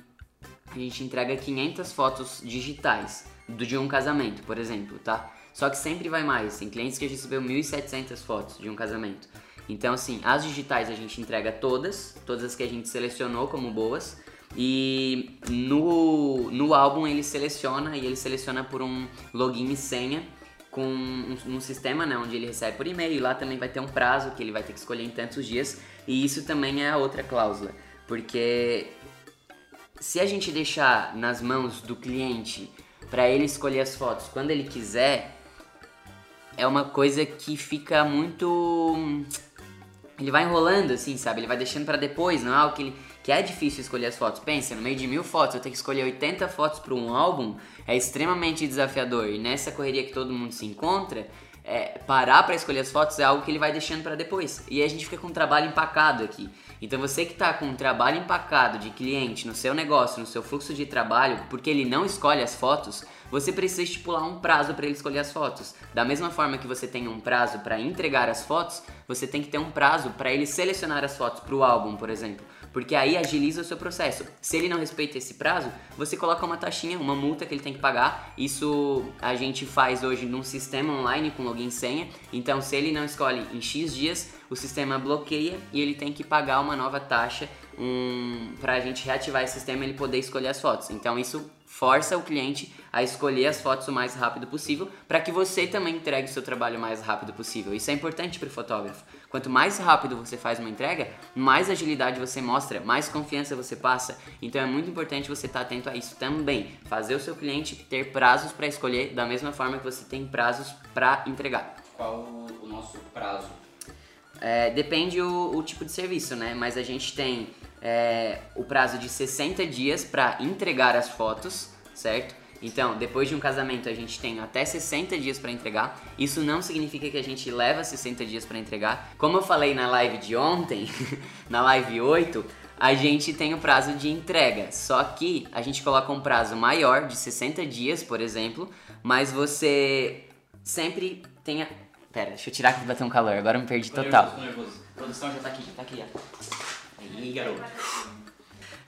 A: a gente entrega 500 fotos digitais do de um casamento, por exemplo, tá? Só que sempre vai mais. Tem clientes que recebeu 1.700 fotos de um casamento. Então, assim, as digitais a gente entrega todas, todas as que a gente selecionou como boas. E no, no álbum ele seleciona e ele seleciona por um login e senha com um, um sistema né, onde ele recebe por e-mail. E lá também vai ter um prazo que ele vai ter que escolher em tantos dias. E isso também é a outra cláusula. Porque se a gente deixar nas mãos do cliente para ele escolher as fotos quando ele quiser, é uma coisa que fica muito. Ele vai enrolando, assim, sabe? Ele vai deixando para depois, não é algo que, ele... que é difícil escolher as fotos. Pensa, no meio de mil fotos, eu tenho que escolher 80 fotos para um álbum, é extremamente desafiador. E nessa correria que todo mundo se encontra, é, parar para escolher as fotos é algo que ele vai deixando para depois. E a gente fica com um trabalho empacado aqui. Então você que está com um trabalho empacado de cliente no seu negócio, no seu fluxo de trabalho, porque ele não escolhe as fotos, você precisa estipular um prazo para ele escolher as fotos. Da mesma forma que você tem um prazo para entregar as fotos, você tem que ter um prazo para ele selecionar as fotos para o álbum, por exemplo. Porque aí agiliza o seu processo. Se ele não respeita esse prazo, você coloca uma taxinha, uma multa que ele tem que pagar. Isso a gente faz hoje num sistema online com login e senha. Então, se ele não escolhe em X dias, o sistema bloqueia e ele tem que pagar uma nova taxa um, para a gente reativar esse sistema e ele poder escolher as fotos. Então, isso força o cliente a escolher as fotos o mais rápido possível para que você também entregue o seu trabalho o mais rápido possível. Isso é importante para o fotógrafo. Quanto mais rápido você faz uma entrega, mais agilidade você mostra, mais confiança você passa. Então é muito importante você estar atento a isso também. Fazer o seu cliente ter prazos para escolher da mesma forma que você tem prazos para entregar.
B: Qual o o nosso prazo?
A: É, depende o, o tipo de serviço, né? Mas a gente tem é, o prazo de 60 dias para entregar as fotos, certo? Então, depois de um casamento, a gente tem até 60 dias para entregar. Isso não significa que a gente leva 60 dias para entregar. Como eu falei na live de ontem, (laughs) na live 8, a gente tem o prazo de entrega. Só que a gente coloca um prazo maior, de 60 dias, por exemplo, mas você sempre tenha. Pera, deixa eu tirar que vai ter um calor, agora eu me perdi total.
B: nervoso, nervoso. A produção já tá aqui, já tá aqui, ó. Aí, garoto.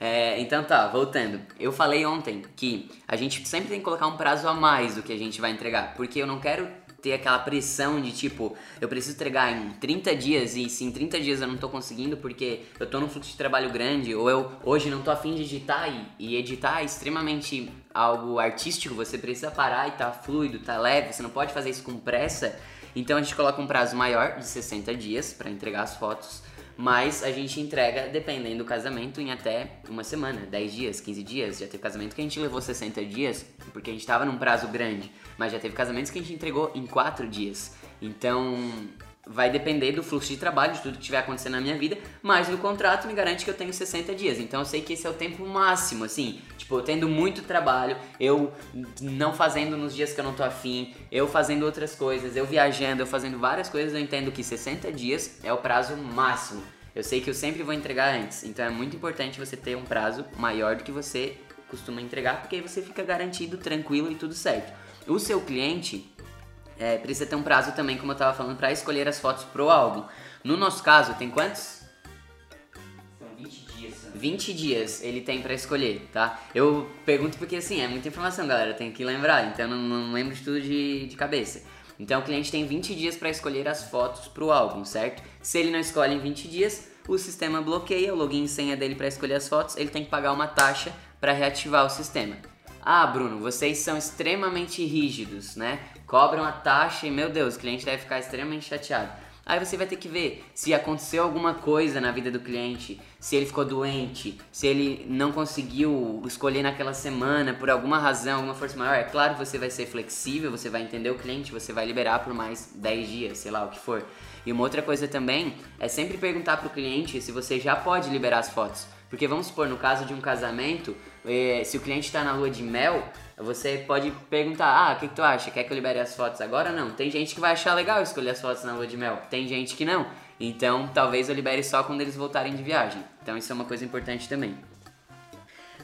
A: É, então tá, voltando. Eu falei ontem que a gente sempre tem que colocar um prazo a mais do que a gente vai entregar, porque eu não quero ter aquela pressão de tipo, eu preciso entregar em 30 dias e se em 30 dias eu não tô conseguindo porque eu tô num fluxo de trabalho grande ou eu hoje não tô afim de editar e, e editar é extremamente algo artístico, você precisa parar e tá fluido, tá leve, você não pode fazer isso com pressa. Então a gente coloca um prazo maior de 60 dias para entregar as fotos mas a gente entrega, dependendo do casamento, em até uma semana, 10 dias, 15 dias. Já teve casamento que a gente levou 60 dias, porque a gente tava num prazo grande. Mas já teve casamentos que a gente entregou em 4 dias. Então, vai depender do fluxo de trabalho, de tudo que estiver acontecendo na minha vida, mas no contrato me garante que eu tenho 60 dias. Então eu sei que esse é o tempo máximo, assim. Tipo, eu tendo muito trabalho, eu não fazendo nos dias que eu não tô afim, eu fazendo outras coisas, eu viajando, eu fazendo várias coisas, eu entendo que 60 dias é o prazo máximo. Eu sei que eu sempre vou entregar antes, então é muito importante você ter um prazo maior do que você costuma entregar, porque aí você fica garantido, tranquilo e tudo certo. O seu cliente, é, precisa ter um prazo também, como eu tava falando, para escolher as fotos pro álbum. No nosso caso, tem quantos?
B: São 20 dias, Sandro.
A: 20 dias ele tem pra escolher, tá? Eu pergunto porque assim, é muita informação, galera, tem que lembrar, então eu não, não lembro de tudo de, de cabeça. Então o cliente tem 20 dias para escolher as fotos pro álbum, certo? Se ele não escolhe em 20 dias, o sistema bloqueia o login e senha dele para escolher as fotos, ele tem que pagar uma taxa para reativar o sistema. Ah, Bruno, vocês são extremamente rígidos, né? Cobram a taxa e, meu Deus, o cliente deve ficar extremamente chateado. Aí você vai ter que ver se aconteceu alguma coisa na vida do cliente, se ele ficou doente, se ele não conseguiu escolher naquela semana por alguma razão, alguma força maior. É claro que você vai ser flexível, você vai entender o cliente, você vai liberar por mais 10 dias, sei lá o que for. E uma outra coisa também é sempre perguntar pro cliente se você já pode liberar as fotos. Porque vamos supor, no caso de um casamento, eh, se o cliente está na lua de mel, você pode perguntar, ah, o que, que tu acha? Quer que eu libere as fotos agora não? Tem gente que vai achar legal escolher as fotos na lua de mel, tem gente que não. Então talvez eu libere só quando eles voltarem de viagem. Então isso é uma coisa importante também.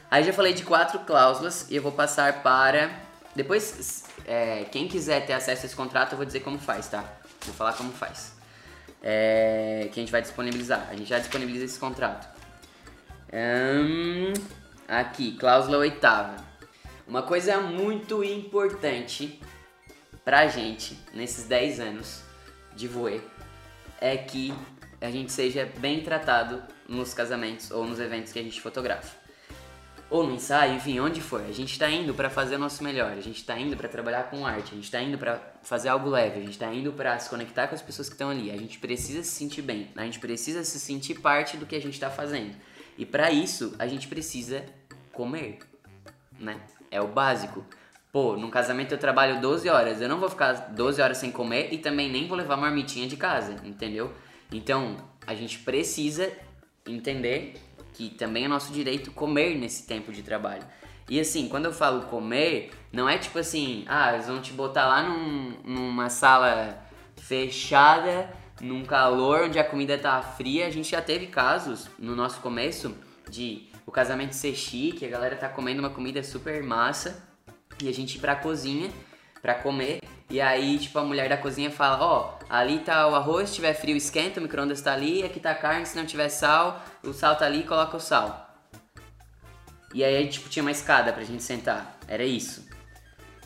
A: Aí já falei de quatro cláusulas e eu vou passar para. Depois, é, quem quiser ter acesso a esse contrato, eu vou dizer como faz, tá? Vou falar como faz. É, que a gente vai disponibilizar. A gente já disponibiliza esse contrato. Hum, aqui, cláusula oitava. Uma coisa muito importante pra gente nesses 10 anos de voe é que a gente seja bem tratado nos casamentos ou nos eventos que a gente fotografa. Ou no ensaio, enfim, onde for. A gente tá indo pra fazer o nosso melhor, a gente tá indo pra trabalhar com arte, a gente tá indo pra fazer algo leve, a gente tá indo pra se conectar com as pessoas que estão ali. A gente precisa se sentir bem, a gente precisa se sentir parte do que a gente tá fazendo. E para isso, a gente precisa comer, né? É o básico. Pô, num casamento eu trabalho 12 horas, eu não vou ficar 12 horas sem comer e também nem vou levar marmitinha de casa, entendeu? Então, a gente precisa entender que também é nosso direito comer nesse tempo de trabalho. E assim, quando eu falo comer, não é tipo assim, ah, eles vão te botar lá num, numa sala fechada num calor onde a comida tá fria. A gente já teve casos no nosso começo de o casamento ser chique, a galera tá comendo uma comida super massa e a gente ir pra cozinha pra comer. E aí, tipo, a mulher da cozinha fala: Ó, oh, ali tá o arroz, se tiver frio, esquenta, o micro-ondas tá ali, aqui tá a carne, se não tiver sal, o sal tá ali, coloca o sal. E aí, tipo, tinha uma escada pra gente sentar. Era isso.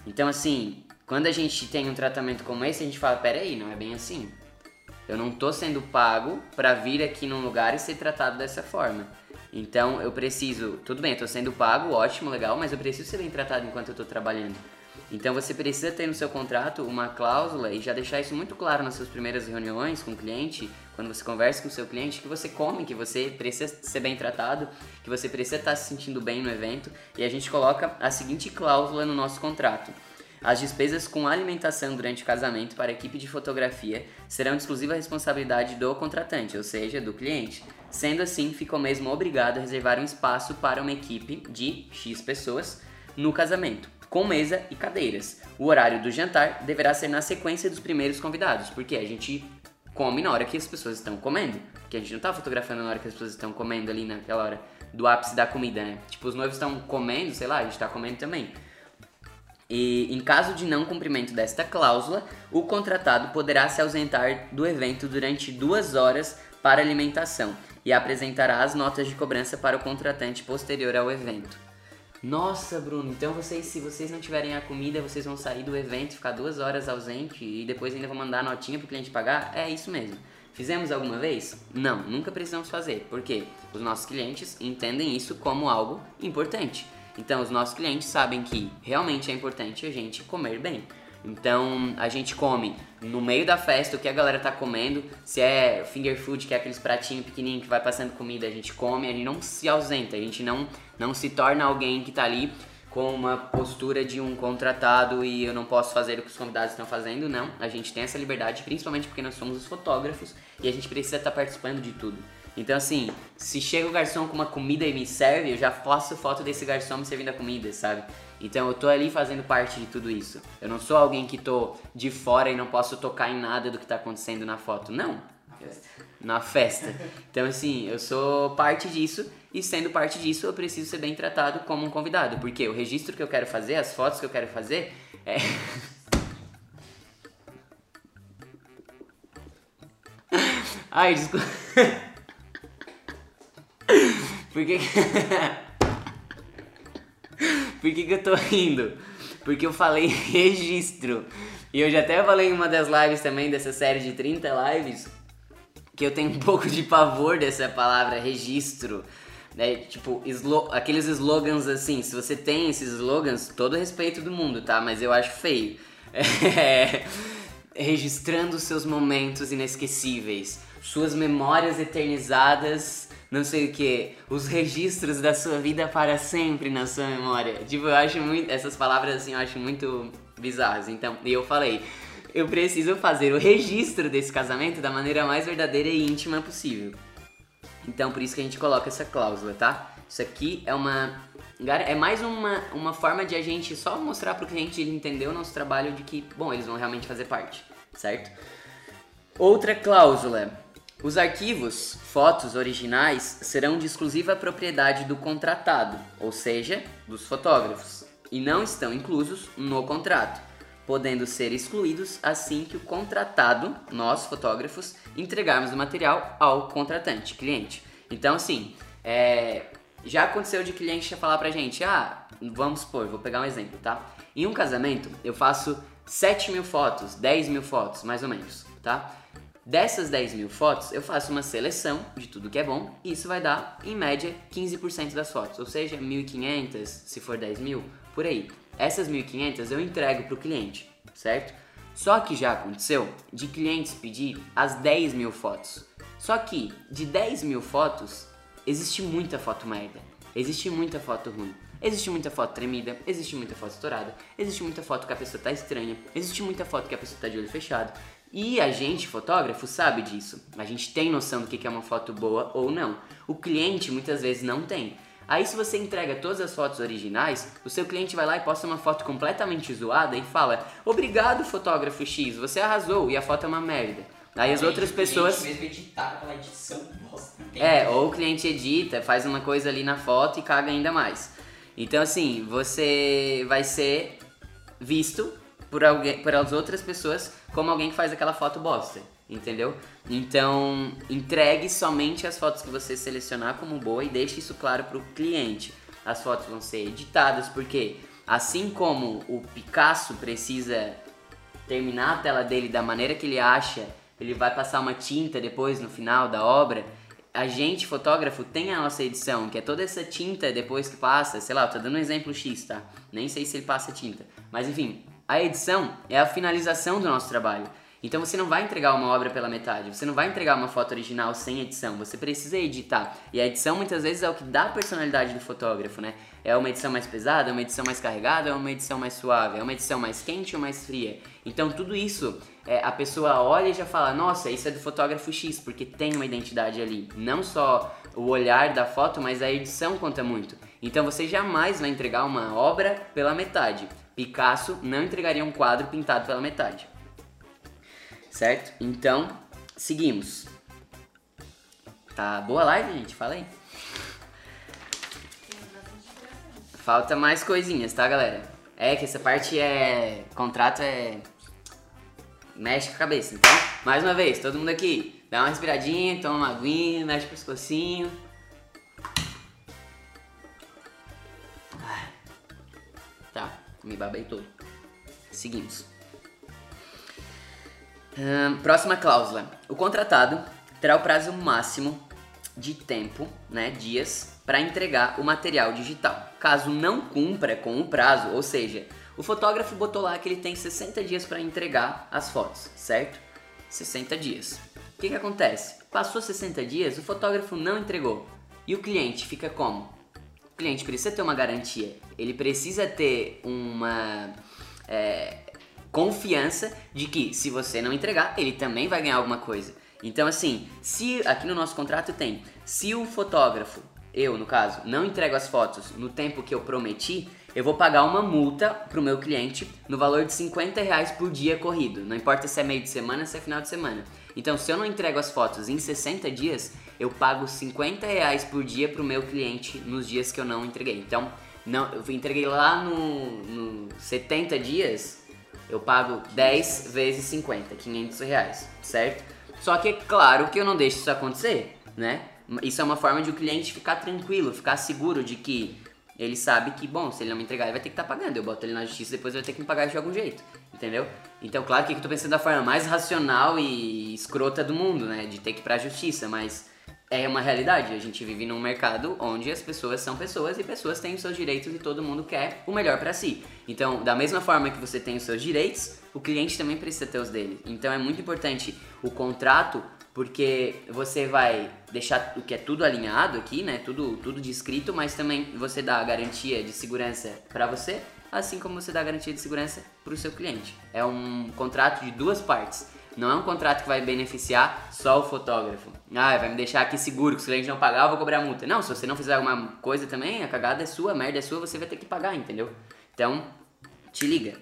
A: Então, assim, quando a gente tem um tratamento como esse, a gente fala: peraí, não é bem assim. Eu não tô sendo pago para vir aqui num lugar e ser tratado dessa forma. Então eu preciso, tudo bem, eu tô sendo pago, ótimo, legal, mas eu preciso ser bem tratado enquanto eu tô trabalhando. Então você precisa ter no seu contrato uma cláusula e já deixar isso muito claro nas suas primeiras reuniões com o cliente, quando você conversa com o seu cliente, que você come, que você precisa ser bem tratado, que você precisa estar se sentindo bem no evento, e a gente coloca a seguinte cláusula no nosso contrato. As despesas com alimentação durante o casamento para a equipe de fotografia serão de exclusiva responsabilidade do contratante, ou seja, do cliente. Sendo assim, ficou mesmo obrigado a reservar um espaço para uma equipe de X pessoas no casamento, com mesa e cadeiras. O horário do jantar deverá ser na sequência dos primeiros convidados, porque a gente come na hora que as pessoas estão comendo. Porque a gente não tá fotografando na hora que as pessoas estão comendo ali naquela hora do ápice da comida, né? Tipo, os noivos estão comendo, sei lá, a gente tá comendo também. E em caso de não cumprimento desta cláusula, o contratado poderá se ausentar do evento durante duas horas para alimentação e apresentará as notas de cobrança para o contratante posterior ao evento. Nossa, Bruno, então vocês, se vocês não tiverem a comida, vocês vão sair do evento, ficar duas horas ausente e depois ainda vão mandar a notinha para o cliente pagar? É isso mesmo. Fizemos alguma vez? Não, nunca precisamos fazer, porque os nossos clientes entendem isso como algo importante. Então, os nossos clientes sabem que realmente é importante a gente comer bem. Então, a gente come no meio da festa o que a galera tá comendo. Se é finger food, que é aqueles pratinhos pequenininhos que vai passando comida, a gente come, a gente não se ausenta, a gente não, não se torna alguém que tá ali com uma postura de um contratado e eu não posso fazer o que os convidados estão fazendo, não. A gente tem essa liberdade, principalmente porque nós somos os fotógrafos e a gente precisa estar participando de tudo. Então, assim, se chega o garçom com uma comida e me serve, eu já faço foto desse garçom me servindo a comida, sabe? Então eu tô ali fazendo parte de tudo isso. Eu não sou alguém que tô de fora e não posso tocar em nada do que tá acontecendo na foto. Não.
B: Na festa.
A: Na festa. Então, assim, eu sou parte disso e sendo parte disso, eu preciso ser bem tratado como um convidado. Porque o registro que eu quero fazer, as fotos que eu quero fazer, é. (laughs) Ai, desculpa. (laughs) Por que. (laughs) Por que, que eu tô rindo? Porque eu falei registro. E eu já até falei em uma das lives também, dessa série de 30 lives, que eu tenho um pouco de pavor dessa palavra registro. Né? Tipo, aqueles slogans assim, se você tem esses slogans, todo respeito do mundo, tá? Mas eu acho feio. É... (laughs) Registrando seus momentos inesquecíveis, suas memórias eternizadas não sei o que, os registros da sua vida para sempre na sua memória. Tipo, eu acho muito, essas palavras assim, eu acho muito bizarras. Então, e eu falei, eu preciso fazer o registro desse casamento da maneira mais verdadeira e íntima possível. Então, por isso que a gente coloca essa cláusula, tá? Isso aqui é uma é mais uma, uma forma de a gente só mostrar para o cliente ele entender o nosso trabalho de que, bom, eles vão realmente fazer parte, certo? Outra cláusula os arquivos, fotos originais, serão de exclusiva propriedade do contratado, ou seja, dos fotógrafos, e não estão inclusos no contrato, podendo ser excluídos assim que o contratado, nós fotógrafos, entregarmos o material ao contratante, cliente. Então, assim, é, já aconteceu de cliente falar pra gente, ah, vamos supor, vou pegar um exemplo, tá? Em um casamento, eu faço 7 mil fotos, 10 mil fotos, mais ou menos, tá? Dessas 10 mil fotos, eu faço uma seleção de tudo que é bom e isso vai dar, em média, 15% das fotos, ou seja, 1.500, se for 10 mil, por aí. Essas 1.500 eu entrego para o cliente, certo? Só que já aconteceu de clientes pedir as 10 mil fotos. Só que de 10 mil fotos, existe muita foto merda, existe muita foto ruim. Existe muita foto tremida, existe muita foto estourada, existe muita foto que a pessoa tá estranha, existe muita foto que a pessoa tá de olho fechado, e a gente, fotógrafo, sabe disso. A gente tem noção do que é uma foto boa ou não. O cliente muitas vezes não tem. Aí se você entrega todas as fotos originais, o seu cliente vai lá e posta uma foto completamente zoada e fala: "Obrigado, fotógrafo X, você arrasou" e a foto é uma merda. Aí as outras pessoas
B: mesmo editar aquela edição bosta.
A: É, ou o cliente edita, faz uma coisa ali na foto e caga ainda mais. Então assim, você vai ser visto por alguém, por as outras pessoas como alguém que faz aquela foto bosta, entendeu? Então, entregue somente as fotos que você selecionar como boa e deixe isso claro para o cliente. As fotos vão ser editadas porque assim como o Picasso precisa terminar a tela dele da maneira que ele acha, ele vai passar uma tinta depois no final da obra. A gente, fotógrafo, tem a nossa edição, que é toda essa tinta depois que passa, sei lá, eu tô dando um exemplo X, tá? Nem sei se ele passa tinta. Mas enfim, a edição é a finalização do nosso trabalho. Então você não vai entregar uma obra pela metade, você não vai entregar uma foto original sem edição, você precisa editar. E a edição muitas vezes é o que dá a personalidade do fotógrafo, né? É uma edição mais pesada, é uma edição mais carregada, é uma edição mais suave, é uma edição mais quente ou mais fria. Então tudo isso, é, a pessoa olha e já fala, nossa, isso é do fotógrafo X, porque tem uma identidade ali. Não só o olhar da foto, mas a edição conta muito. Então você jamais vai entregar uma obra pela metade. Picasso não entregaria um quadro pintado pela metade. Certo? Então, seguimos. Tá boa a live, gente? Fala aí. Falta mais coisinhas, tá, galera? É que essa parte é. Contrato é. Mexe com a cabeça. Então, mais uma vez, todo mundo aqui, dá uma respiradinha, toma uma aguinha, mexe o pescocinho. Me babei todo. Seguimos. Próxima cláusula. O contratado terá o prazo máximo de tempo, né, dias, para entregar o material digital. Caso não cumpra com o prazo, ou seja, o fotógrafo botou lá que ele tem 60 dias para entregar as fotos, certo? 60 dias. O que, que acontece? Passou 60 dias, o fotógrafo não entregou. E o cliente fica como? Cliente precisa ter uma garantia, ele precisa ter uma é, confiança de que se você não entregar, ele também vai ganhar alguma coisa. Então, assim, se aqui no nosso contrato tem, se o fotógrafo, eu no caso, não entrego as fotos no tempo que eu prometi, eu vou pagar uma multa pro meu cliente no valor de 50 reais por dia corrido. Não importa se é meio de semana, se é final de semana. Então, se eu não entrego as fotos em 60 dias, eu pago 50 reais por dia pro meu cliente nos dias que eu não entreguei. Então, não, eu entreguei lá no, no 70 dias, eu pago 10 vezes 50, 500 reais, certo? Só que é claro que eu não deixo isso acontecer, né? Isso é uma forma de o cliente ficar tranquilo, ficar seguro de que ele sabe que, bom, se ele não me entregar, ele vai ter que estar pagando. Eu boto ele na justiça depois ele vai ter que me pagar de algum jeito, entendeu? Então, claro que eu tô pensando da forma mais racional e escrota do mundo, né? De ter que ir pra justiça, mas é uma realidade. A gente vive num mercado onde as pessoas são pessoas e pessoas têm os seus direitos e todo mundo quer o melhor para si. Então, da mesma forma que você tem os seus direitos, o cliente também precisa ter os dele. Então, é muito importante o contrato porque você vai deixar o que é tudo alinhado aqui, né? Tudo tudo descrito, mas também você dá a garantia de segurança para você, assim como você dá a garantia de segurança para o seu cliente. É um contrato de duas partes. Não é um contrato que vai beneficiar só o fotógrafo. Ah, vai me deixar aqui seguro, que se o cliente não pagar, eu vou cobrar multa. Não, se você não fizer alguma coisa também, a cagada é sua, a merda é sua, você vai ter que pagar, entendeu? Então, te liga.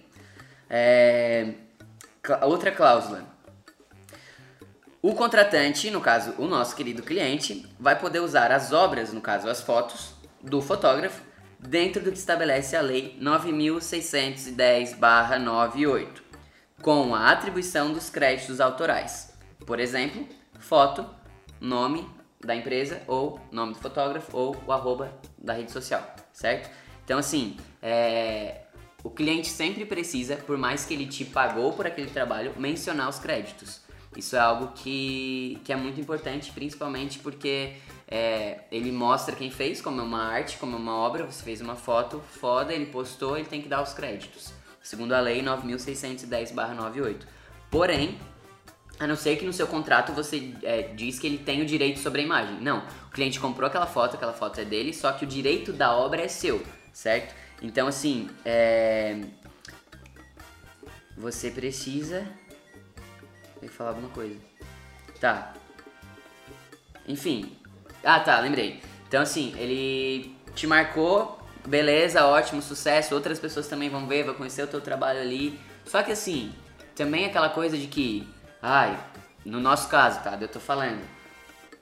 A: É... Outra cláusula. O contratante, no caso o nosso querido cliente, vai poder usar as obras, no caso as fotos, do fotógrafo, dentro do que estabelece a Lei 9.610-98, com a atribuição dos créditos autorais. Por exemplo, foto, nome da empresa, ou nome do fotógrafo, ou o arroba da rede social, certo? Então, assim, é, o cliente sempre precisa, por mais que ele te pagou por aquele trabalho, mencionar os créditos. Isso é algo que, que é muito importante, principalmente porque é, ele mostra quem fez, como é uma arte, como é uma obra, você fez uma foto foda, ele postou, ele tem que dar os créditos. Segundo a lei 9.610-98. Porém, a não ser que no seu contrato você é, diz que ele tem o direito sobre a imagem. Não, o cliente comprou aquela foto, aquela foto é dele, só que o direito da obra é seu, certo? Então, assim, é... você precisa. Eu ia falar alguma coisa. Tá. Enfim. Ah, tá, lembrei. Então, assim, ele te marcou, beleza, ótimo, sucesso. Outras pessoas também vão ver, vão conhecer o teu trabalho ali. Só que, assim, também aquela coisa de que, ai, no nosso caso, tá? Eu tô falando.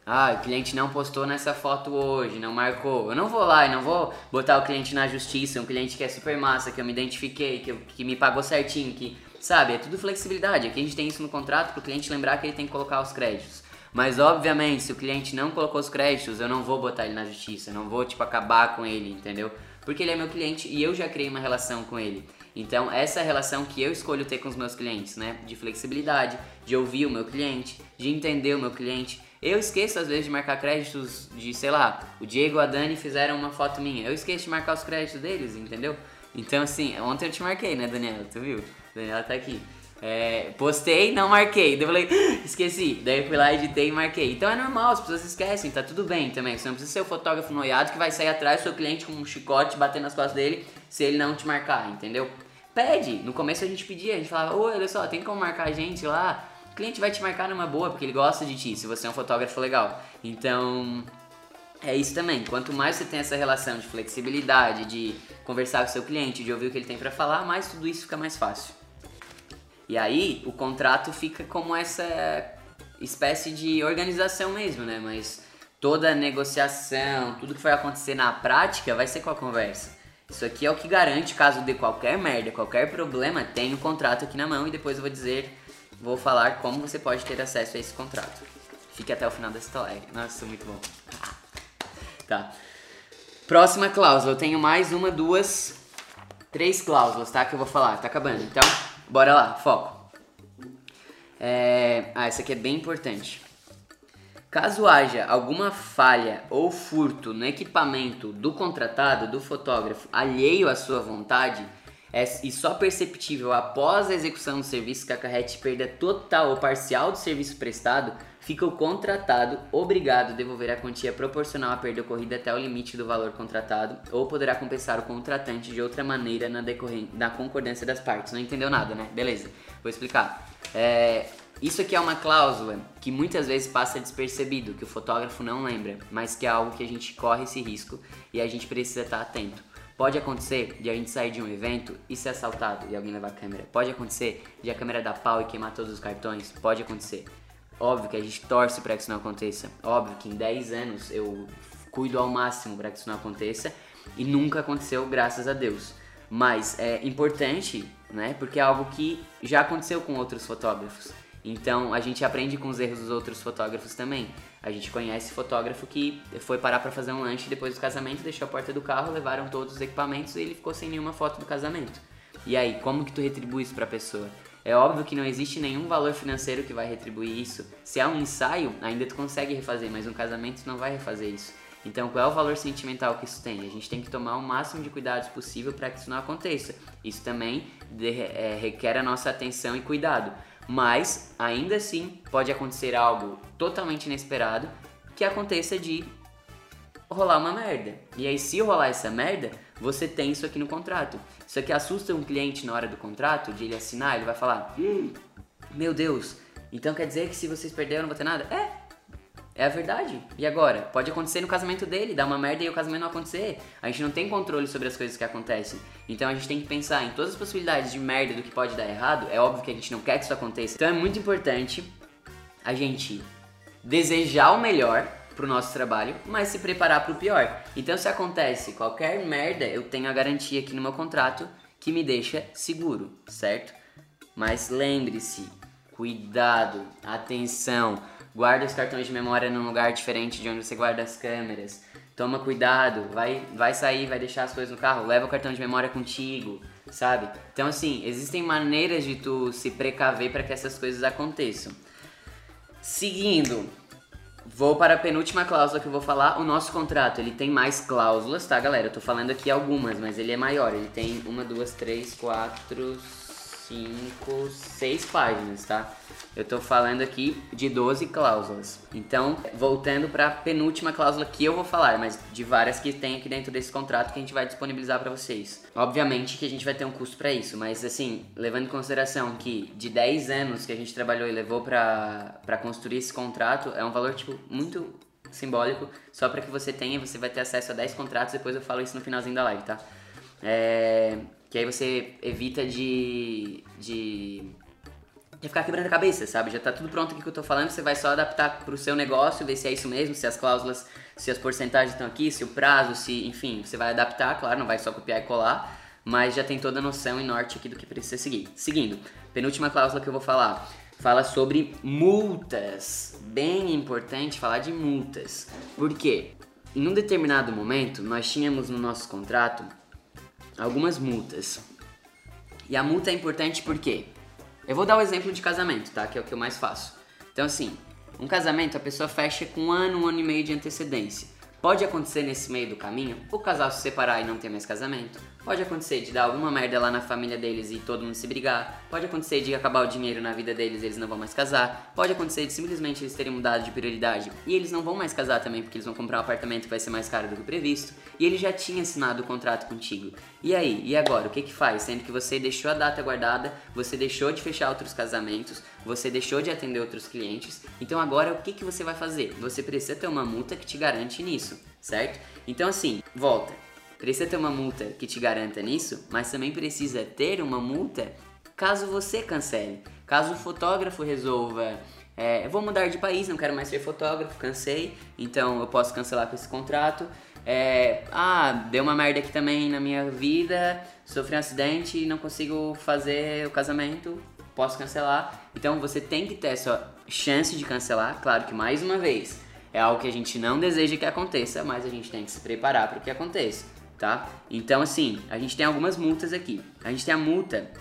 A: Ah, o cliente não postou nessa foto hoje, não marcou. Eu não vou lá e não vou botar o cliente na justiça, um cliente que é super massa, que eu me identifiquei, que, eu- que me pagou certinho, que. Sabe, é tudo flexibilidade. Aqui a gente tem isso no contrato pro cliente lembrar que ele tem que colocar os créditos. Mas obviamente, se o cliente não colocou os créditos, eu não vou botar ele na justiça, eu não vou tipo acabar com ele, entendeu? Porque ele é meu cliente e eu já criei uma relação com ele. Então, essa relação que eu escolho ter com os meus clientes, né? De flexibilidade, de ouvir o meu cliente, de entender o meu cliente. Eu esqueço às vezes de marcar créditos de, sei lá, o Diego e a Dani fizeram uma foto minha. Eu esqueço de marcar os créditos deles, entendeu? Então, assim, ontem eu te marquei, né, Daniela? Tu viu? Daniela tá aqui. É, postei, não marquei. Daí eu falei, "Ah, esqueci. Daí eu fui lá, editei e marquei. Então é normal, as pessoas esquecem, tá tudo bem também. Você não precisa ser o fotógrafo noiado que vai sair atrás do seu cliente com um chicote batendo nas costas dele se ele não te marcar, entendeu? Pede. No começo a gente pedia, a gente falava, olha só, tem como marcar a gente lá? O cliente vai te marcar numa boa, porque ele gosta de ti, se você é um fotógrafo legal. Então, é isso também. Quanto mais você tem essa relação de flexibilidade, de conversar com o seu cliente, de ouvir o que ele tem pra falar, mais tudo isso fica mais fácil. E aí, o contrato fica como essa espécie de organização mesmo, né? Mas toda a negociação, tudo que vai acontecer na prática vai ser com a conversa. Isso aqui é o que garante, caso dê qualquer merda, qualquer problema, tem o contrato aqui na mão e depois eu vou dizer, vou falar como você pode ter acesso a esse contrato. Fique até o final dessa live. Nossa, muito bom. (laughs) Tá. Próxima cláusula. Eu tenho mais uma, duas, três cláusulas, tá? Que eu vou falar. Tá acabando. Então, bora lá. Foco. É... Ah, essa aqui é bem importante. Caso haja alguma falha ou furto no equipamento do contratado, do fotógrafo, alheio à sua vontade, é, e só perceptível após a execução do serviço que acarrete perda total ou parcial do serviço prestado, fica o contratado obrigado a devolver a quantia proporcional à perda ocorrida até o limite do valor contratado ou poderá compensar o contratante de outra maneira na, na concordância das partes. Não entendeu nada, né? Beleza, vou explicar. É, isso aqui é uma cláusula que muitas vezes passa despercebido, que o fotógrafo não lembra, mas que é algo que a gente corre esse risco e a gente precisa estar atento. Pode acontecer de a gente sair de um evento e ser assaltado e alguém levar a câmera. Pode acontecer de a câmera dar pau e queimar todos os cartões. Pode acontecer. Óbvio que a gente torce para que isso não aconteça. Óbvio que em 10 anos eu cuido ao máximo para que isso não aconteça e nunca aconteceu, graças a Deus. Mas é importante, né? Porque é algo que já aconteceu com outros fotógrafos. Então a gente aprende com os erros dos outros fotógrafos também. A gente conhece fotógrafo que foi parar para fazer um lanche depois do casamento, deixou a porta do carro, levaram todos os equipamentos e ele ficou sem nenhuma foto do casamento. E aí, como que tu retribui isso para a pessoa? É óbvio que não existe nenhum valor financeiro que vai retribuir isso. Se é um ensaio, ainda tu consegue refazer, mas um casamento não vai refazer isso. Então, qual é o valor sentimental que isso tem? A gente tem que tomar o máximo de cuidados possível para que isso não aconteça. Isso também de, é, requer a nossa atenção e cuidado. Mas ainda assim pode acontecer algo totalmente inesperado que aconteça de rolar uma merda. E aí, se rolar essa merda, você tem isso aqui no contrato. Isso aqui assusta um cliente na hora do contrato, de ele assinar, ele vai falar: hum, Meu Deus, então quer dizer que se vocês perderam não vou ter nada? É, é a verdade. E agora? Pode acontecer no casamento dele, dar uma merda e o casamento não acontecer. A gente não tem controle sobre as coisas que acontecem. Então a gente tem que pensar em todas as possibilidades de merda do que pode dar errado. É óbvio que a gente não quer que isso aconteça. Então é muito importante a gente desejar o melhor pro nosso trabalho, mas se preparar pro pior. Então se acontece qualquer merda, eu tenho a garantia aqui no meu contrato que me deixa seguro, certo? Mas lembre-se, cuidado, atenção Guarda os cartões de memória num lugar diferente de onde você guarda as câmeras. Toma cuidado, vai, vai sair, vai deixar as coisas no carro, leva o cartão de memória contigo, sabe? Então assim, existem maneiras de tu se precaver para que essas coisas aconteçam. Seguindo, vou para a penúltima cláusula que eu vou falar. O nosso contrato, ele tem mais cláusulas, tá, galera? Eu tô falando aqui algumas, mas ele é maior. Ele tem uma, duas, três, quatro, 5, 6 páginas, tá? Eu tô falando aqui de 12 cláusulas. Então, voltando para a penúltima cláusula que eu vou falar, mas de várias que tem aqui dentro desse contrato que a gente vai disponibilizar para vocês. Obviamente que a gente vai ter um custo para isso, mas assim, levando em consideração que de 10 anos que a gente trabalhou e levou para construir esse contrato, é um valor tipo muito simbólico, só para que você tenha, você vai ter acesso a 10 contratos, depois eu falo isso no finalzinho da live, tá? É, que aí você evita de, de, ficar quebrando a cabeça, sabe? Já tá tudo pronto aqui que eu tô falando, você vai só adaptar pro seu negócio, ver se é isso mesmo, se as cláusulas, se as porcentagens estão aqui, se o prazo, se, enfim, você vai adaptar, claro, não vai só copiar e colar, mas já tem toda a noção e norte aqui do que precisa seguir. Seguindo, penúltima cláusula que eu vou falar, fala sobre multas. Bem importante falar de multas. Por quê? Em um determinado momento, nós tínhamos no nosso contrato algumas multas. E a multa é importante porque eu vou dar o exemplo de casamento, tá? Que é o que eu mais faço. Então, assim, um casamento a pessoa fecha com um ano, um ano e meio de antecedência. Pode acontecer nesse meio do caminho o casal se separar e não ter mais casamento. Pode acontecer de dar alguma merda lá na família deles e todo mundo se brigar. Pode acontecer de acabar o dinheiro na vida deles e eles não vão mais casar. Pode acontecer de simplesmente eles terem mudado de prioridade e eles não vão mais casar também porque eles vão comprar um apartamento que vai ser mais caro do que previsto. E ele já tinha assinado o contrato contigo. E aí? E agora? O que que faz? Sendo que você deixou a data guardada, você deixou de fechar outros casamentos, você deixou de atender outros clientes. Então agora o que que você vai fazer? Você precisa ter uma multa que te garante nisso, certo? Então assim, volta. Precisa ter uma multa que te garanta nisso, mas também precisa ter uma multa caso você cancele. Caso o fotógrafo resolva é, eu vou mudar de país, não quero mais ser fotógrafo, cansei, então eu posso cancelar com esse contrato. É, ah, deu uma merda aqui também na minha vida, sofri um acidente e não consigo fazer o casamento, posso cancelar. Então você tem que ter essa chance de cancelar, claro que mais uma vez, é algo que a gente não deseja que aconteça, mas a gente tem que se preparar para que aconteça, tá? Então assim, a gente tem algumas multas aqui. A gente tem a multa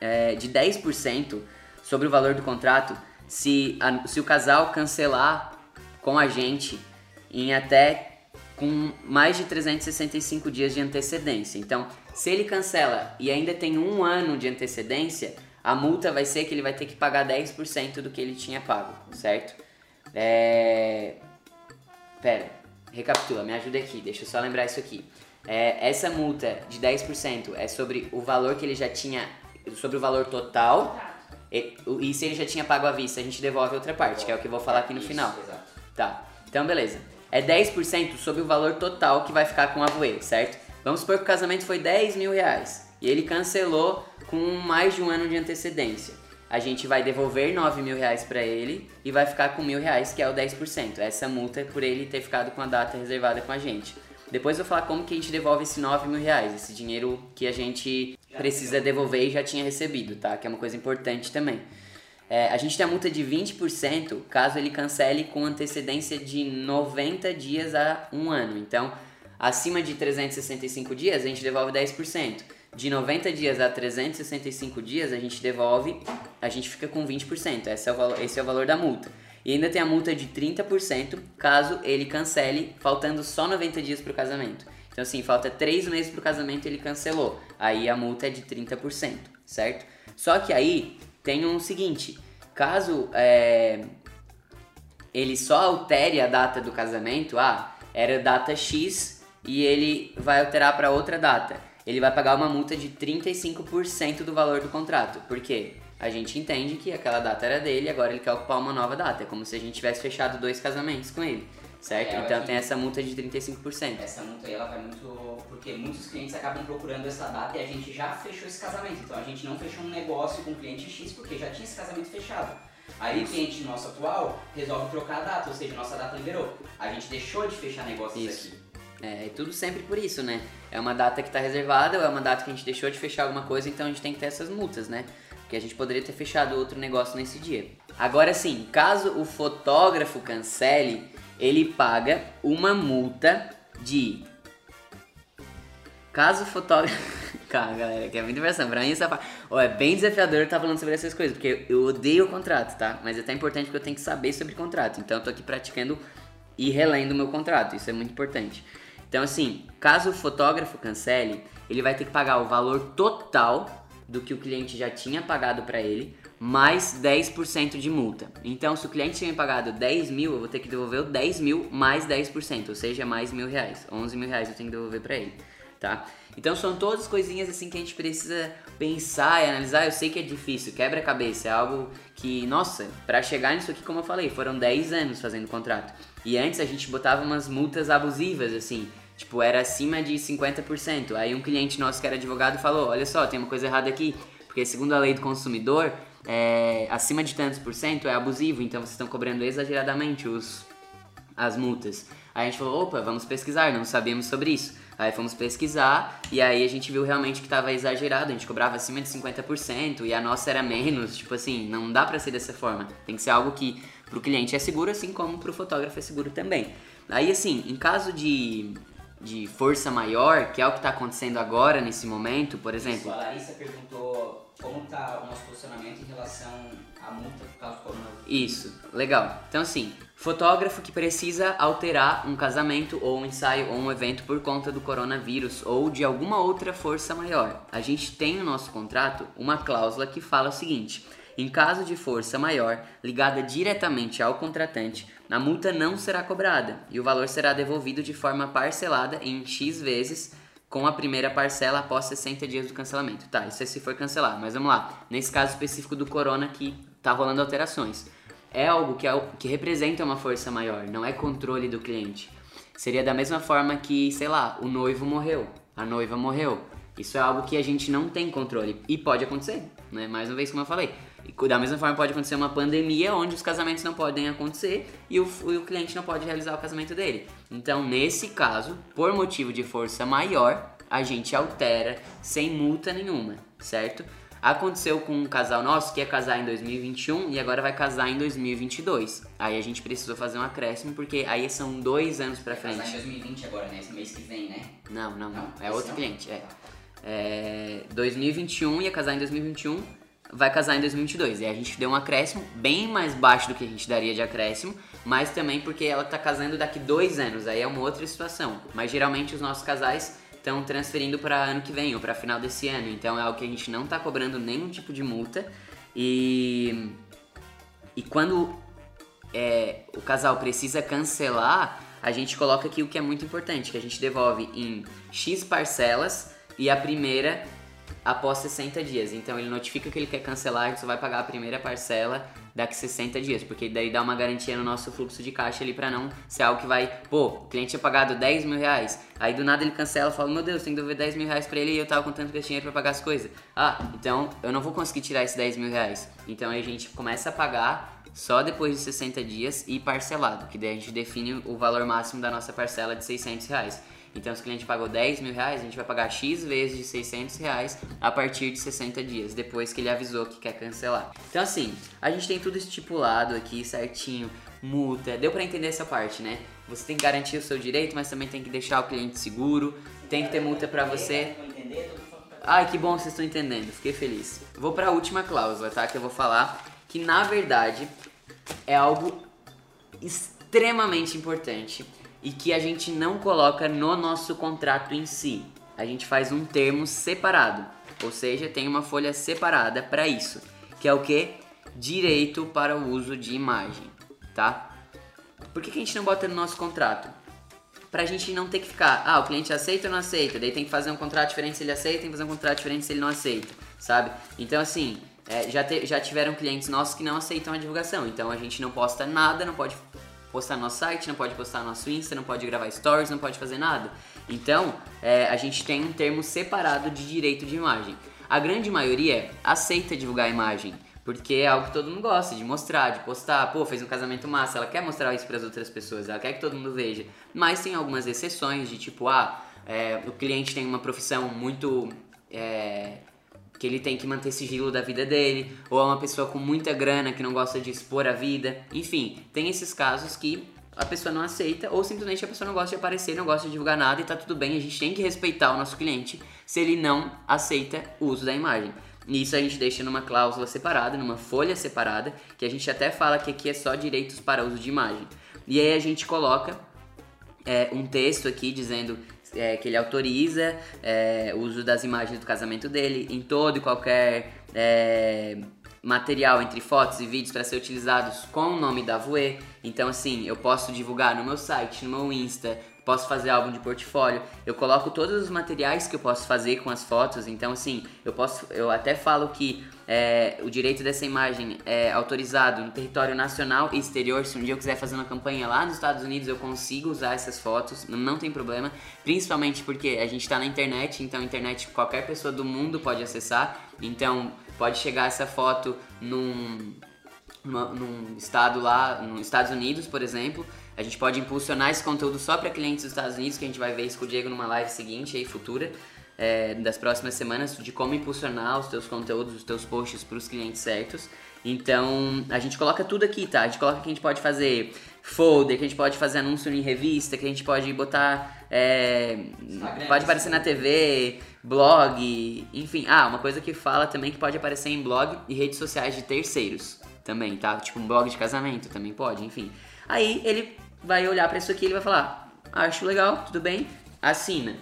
A: é, de 10% sobre o valor do contrato se, a, se o casal cancelar com a gente em até com mais de 365 dias de antecedência. Então, se ele cancela e ainda tem um ano de antecedência, a multa vai ser que ele vai ter que pagar 10% do que ele tinha pago, certo? É... Pera, recapitula, me ajuda aqui, deixa eu só lembrar isso aqui. É, essa multa de 10% é sobre o valor que ele já tinha, sobre o valor total. E, e se ele já tinha pago à vista, a gente devolve outra parte, que é o que eu vou falar aqui no final.
B: exato.
A: Tá, então beleza. É 10% sobre o valor total que vai ficar com o Avoe, certo? Vamos supor que o casamento foi 10 mil reais e ele cancelou com mais de um ano de antecedência. A gente vai devolver 9 mil reais pra ele e vai ficar com mil reais, que é o 10%. Essa multa é por ele ter ficado com a data reservada com a gente. Depois eu vou falar como que a gente devolve esse 9 mil reais, esse dinheiro que a gente precisa devolver e já tinha recebido, tá? Que é uma coisa importante também. É, a gente tem a multa de 20% caso ele cancele com antecedência de 90 dias a um ano. Então, acima de 365 dias, a gente devolve 10%. De 90 dias a 365 dias, a gente devolve, a gente fica com 20%. Esse é o valor, esse é o valor da multa. E ainda tem a multa de 30% caso ele cancele, faltando só 90 dias para o casamento. Então, assim, falta 3 meses para o casamento e ele cancelou. Aí a multa é de 30%, certo? Só que aí tem um seguinte: caso é, ele só altere a data do casamento, ah, era data X e ele vai alterar para outra data, ele vai pagar uma multa de 35% do valor do contrato. Por quê? A gente entende que aquela data era dele e agora ele quer ocupar uma nova data. É como se a gente tivesse fechado dois casamentos com ele, certo?
B: É,
A: então tem essa multa de 35%.
B: Essa multa aí ela vai muito. Porque muitos clientes acabam procurando essa data e a gente já fechou esse casamento. Então a gente não fechou um negócio com o cliente X porque já tinha esse casamento fechado. Aí o cliente nosso atual resolve trocar a data, ou seja, nossa data liberou. A gente deixou de fechar negócios
A: Isso.
B: aqui.
A: É, e tudo sempre por isso, né? É uma data que está reservada, ou é uma data que a gente deixou de fechar alguma coisa, então a gente tem que ter essas multas, né? Porque a gente poderia ter fechado outro negócio nesse dia. Agora sim, caso o fotógrafo cancele, ele paga uma multa de. Caso o fotógrafo. (laughs) Calma, galera, que é muita versão. Pra mim, essa parte. Ó, é bem desafiador estar falando sobre essas coisas, porque eu odeio o contrato, tá? Mas é até importante porque eu tenho que saber sobre contrato. Então eu tô aqui praticando e relendo o meu contrato. Isso é muito importante. Então, assim, caso o fotógrafo cancele, ele vai ter que pagar o valor total do que o cliente já tinha pagado para ele, mais 10% de multa. Então, se o cliente tinha pagado 10 mil, eu vou ter que devolver o 10 mil mais 10%, ou seja, mais mil reais. 11 mil reais eu tenho que devolver para ele, tá? Então, são todas coisinhas assim que a gente precisa pensar e analisar. Eu sei que é difícil, quebra-cabeça, é algo que, nossa, para chegar nisso aqui, como eu falei, foram 10 anos fazendo contrato. E antes a gente botava umas multas abusivas, assim, Tipo, era acima de 50%. Aí um cliente nosso que era advogado falou: Olha só, tem uma coisa errada aqui, porque segundo a lei do consumidor, é, acima de tantos por cento é abusivo, então vocês estão cobrando exageradamente os, as multas. Aí a gente falou: opa, vamos pesquisar, não sabíamos sobre isso. Aí fomos pesquisar e aí a gente viu realmente que estava exagerado, a gente cobrava acima de 50% e a nossa era menos. Tipo assim, não dá pra ser dessa forma. Tem que ser algo que pro cliente é seguro, assim como pro fotógrafo é seguro também. Aí assim, em caso de, de força maior, que é o que está acontecendo agora nesse momento, por exemplo.
B: A Larissa perguntou como está o nosso posicionamento em relação à multa por causa do coronavírus.
A: Isso, legal. Então assim, fotógrafo que precisa alterar um casamento ou um ensaio ou um evento por conta do coronavírus ou de alguma outra força maior. A gente tem no nosso contrato uma cláusula que fala o seguinte: em caso de força maior ligada diretamente ao contratante, a multa não será cobrada e o valor será devolvido de forma parcelada em X vezes com a primeira parcela após 60 dias do cancelamento. Tá, isso é se for cancelar, mas vamos lá. Nesse caso específico do corona que tá rolando alterações. É algo que, é, que representa uma força maior, não é controle do cliente. Seria da mesma forma que, sei lá, o noivo morreu, a noiva morreu. Isso é algo que a gente não tem controle e pode acontecer, né? Mais uma vez, como eu falei, E da mesma forma pode acontecer uma pandemia onde os casamentos não podem acontecer e o, o cliente não pode realizar o casamento dele. Então, nesse caso, por motivo de força maior, a gente altera sem multa nenhuma, certo? Aconteceu com um casal nosso que ia casar em 2021 e agora vai casar em 2022. Aí a gente precisou fazer um acréscimo porque aí são dois anos pra
B: Vai casar em
A: frente.
B: 2020 agora, né? Esse mês que vem, né?
A: Não, não, não.
B: Não,
A: É outro
B: não?
A: cliente, é. é. 2021 ia casar em 2021, vai casar em 2022. E a gente deu um acréscimo bem mais baixo do que a gente daria de acréscimo, mas também porque ela tá casando daqui dois anos, aí é uma outra situação. Mas geralmente os nossos casais estão transferindo para ano que vem ou para final desse ano, então é algo que a gente não tá cobrando nenhum tipo de multa. E e quando é, o casal precisa cancelar, a gente coloca aqui o que é muito importante, que a gente devolve em X parcelas e a primeira após 60 dias. Então ele notifica que ele quer cancelar, gente só vai pagar a primeira parcela daqui 60 dias, porque daí dá uma garantia no nosso fluxo de caixa ali pra não ser algo que vai, pô, o cliente tinha pagado 10 mil reais, aí do nada ele cancela, fala, meu Deus, tem que devolver 10 mil reais pra ele e eu tava contando com esse dinheiro pra pagar as coisas. Ah, então eu não vou conseguir tirar esses 10 mil reais. Então aí a gente começa a pagar só depois de 60 dias e parcelado, que daí a gente define o valor máximo da nossa parcela de 600 reais. Então, se o cliente pagou 10 mil reais, a gente vai pagar X vezes de 600 reais a partir de 60 dias, depois que ele avisou que quer cancelar. Então, assim, a gente tem tudo estipulado aqui certinho, multa, deu pra entender essa parte, né? Você tem que garantir o seu direito, mas também tem que deixar o cliente seguro, tem que ter multa pra você. Ai, que bom que vocês estão entendendo, fiquei feliz. Vou pra última cláusula, tá? Que eu vou falar que na verdade é algo extremamente importante e que a gente não coloca no nosso contrato em si. A gente faz um termo separado, ou seja, tem uma folha separada para isso, que é o que? Direito para o uso de imagem, tá? Por que, que a gente não bota no nosso contrato? Pra gente não ter que ficar, ah, o cliente aceita ou não aceita, daí tem que fazer um contrato diferente se ele aceita, tem que fazer um contrato diferente se ele não aceita, sabe? Então, assim, é, já, te- já tiveram clientes nossos que não aceitam a divulgação, então a gente não posta nada, não pode postar no nosso site, não pode postar no nosso Insta, não pode gravar stories, não pode fazer nada. Então, é, a gente tem um termo separado de direito de imagem. A grande maioria aceita divulgar a imagem, porque é algo que todo mundo gosta de mostrar, de postar. Pô, fez um casamento massa, ela quer mostrar isso para as outras pessoas, ela quer que todo mundo veja. Mas tem algumas exceções de tipo, ah, é, o cliente tem uma profissão muito. é, que ele tem que manter sigilo da vida dele, ou é uma pessoa com muita grana que não gosta de expor a vida. Enfim, tem esses casos que a pessoa não aceita, ou simplesmente a pessoa não gosta de aparecer, não gosta de divulgar nada e tá tudo bem, a gente tem que respeitar o nosso cliente se ele não aceita o uso da imagem. E isso a gente deixa numa cláusula separada, numa folha separada, que a gente até fala que aqui é só direitos para uso de imagem. E aí a gente coloca é, um texto aqui dizendo é, que ele autoriza é, o uso das imagens do casamento dele em todo e qualquer é, material entre fotos e vídeos para ser utilizados com o nome da Voe. Então, assim, eu posso divulgar no meu site, no meu Insta, posso fazer álbum de portfólio. Eu coloco todos os materiais que eu posso fazer com as fotos. Então, assim, eu posso, eu até falo que é, o direito dessa imagem é autorizado no território nacional e exterior. Se um dia eu quiser fazer uma campanha lá nos Estados Unidos, eu consigo usar essas fotos, não, tem problema. Principalmente porque a gente está na internet, então a internet qualquer pessoa do mundo pode acessar. Então pode chegar essa foto num, num estado lá, nos Estados Unidos, por exemplo. A gente pode impulsionar esse conteúdo só para clientes dos Estados Unidos, que a gente vai ver isso com o Diego numa live seguinte aí, futura, é, das próximas semanas, de como impulsionar os teus conteúdos, os teus posts para os clientes certos. Então, a gente coloca tudo aqui, tá? A gente coloca que a gente pode fazer folder, que a gente pode fazer anúncio em revista, que a gente pode botar. é, pode aparecer na TV, blog, enfim. Ah, uma coisa que fala também que pode aparecer em blog e redes sociais de terceiros também, tá? Tipo um blog de casamento também pode, enfim. Aí ele vai olhar pra isso aqui e ele vai falar: acho legal, tudo bem, assina.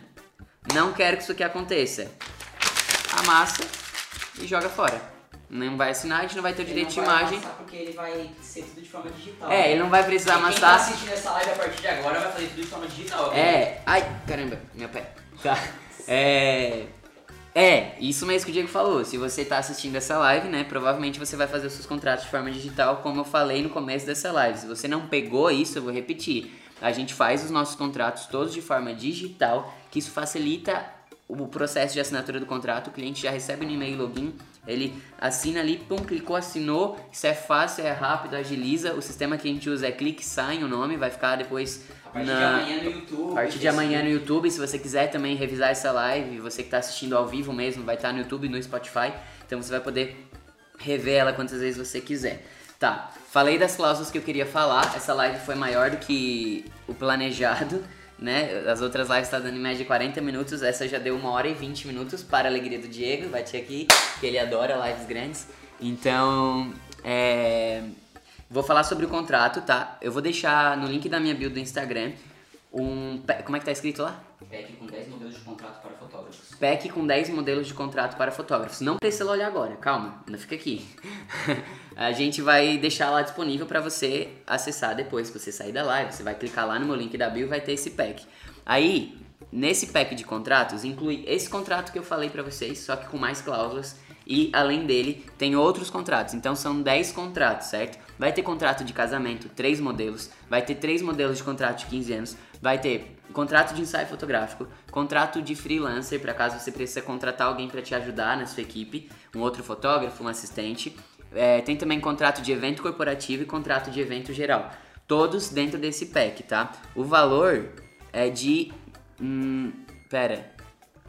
A: Não quero que isso aqui aconteça. Amassa e joga fora. Não vai assinar, a gente não vai ter o direito de
B: não vai
A: imagem.
B: porque ele vai ser tudo de forma digital.
A: É, ele não vai precisar
B: Quem tá
A: amassar.
B: assistindo essa live a partir de agora vai fazer tudo de forma digital. ok?
A: É, ai, caramba, meu pé. Tá. (laughs) É. É, isso mesmo que o Diego falou. Se você tá assistindo essa live, né, provavelmente você vai fazer os seus contratos de forma digital, como eu falei no começo dessa live. Se você não pegou isso, eu vou repetir. A gente faz os nossos contratos todos de forma digital, que isso facilita o processo de assinatura do contrato, o cliente já recebe no e-mail login, ele assina ali, pum, clicou, assinou, isso é fácil, é rápido, agiliza, o sistema que a gente usa é clique sai o nome, vai ficar depois
B: A partir
A: na...
B: de amanhã no YouTube.
A: A partir de amanhã no YouTube, se você quiser também revisar essa live, você que está assistindo ao vivo mesmo, vai estar no YouTube e no Spotify, então você vai poder rever ela quantas vezes você quiser. Tá, falei das cláusulas que eu queria falar, essa live foi maior do que o planejado, (laughs) né? As outras lives tá dando em média 40 minutos, essa já deu uma hora e 20 minutos para a alegria do Diego, bati aqui, que ele adora lives grandes. Então, é... Vou falar sobre o contrato, tá? Eu vou deixar no link da minha bio do Instagram um. Como é que tá escrito lá?
B: PEC com 10 modelos de contrato para fotógrafos.
A: PEC com 10 modelos de contrato para fotógrafos. Não precisa olhar agora, calma, não fica aqui. (laughs) a gente vai deixar lá disponível para você acessar depois que você sair da live. Você vai clicar lá no meu link da bio e vai ter esse pack. Aí, nesse pack de contratos, inclui esse contrato que eu falei para vocês, só que com mais cláusulas. E além dele, tem outros contratos. Então são 10 contratos, certo? Vai ter contrato de casamento, 3 modelos. Vai ter 3 modelos de contrato de 15 anos. Vai ter contrato de ensaio fotográfico, contrato de freelancer, para caso você precisa contratar alguém para te ajudar na sua equipe, um outro fotógrafo, um assistente. É, tem também contrato de evento corporativo e contrato de evento geral. Todos dentro desse pack, tá? O valor é de. Hum, pera.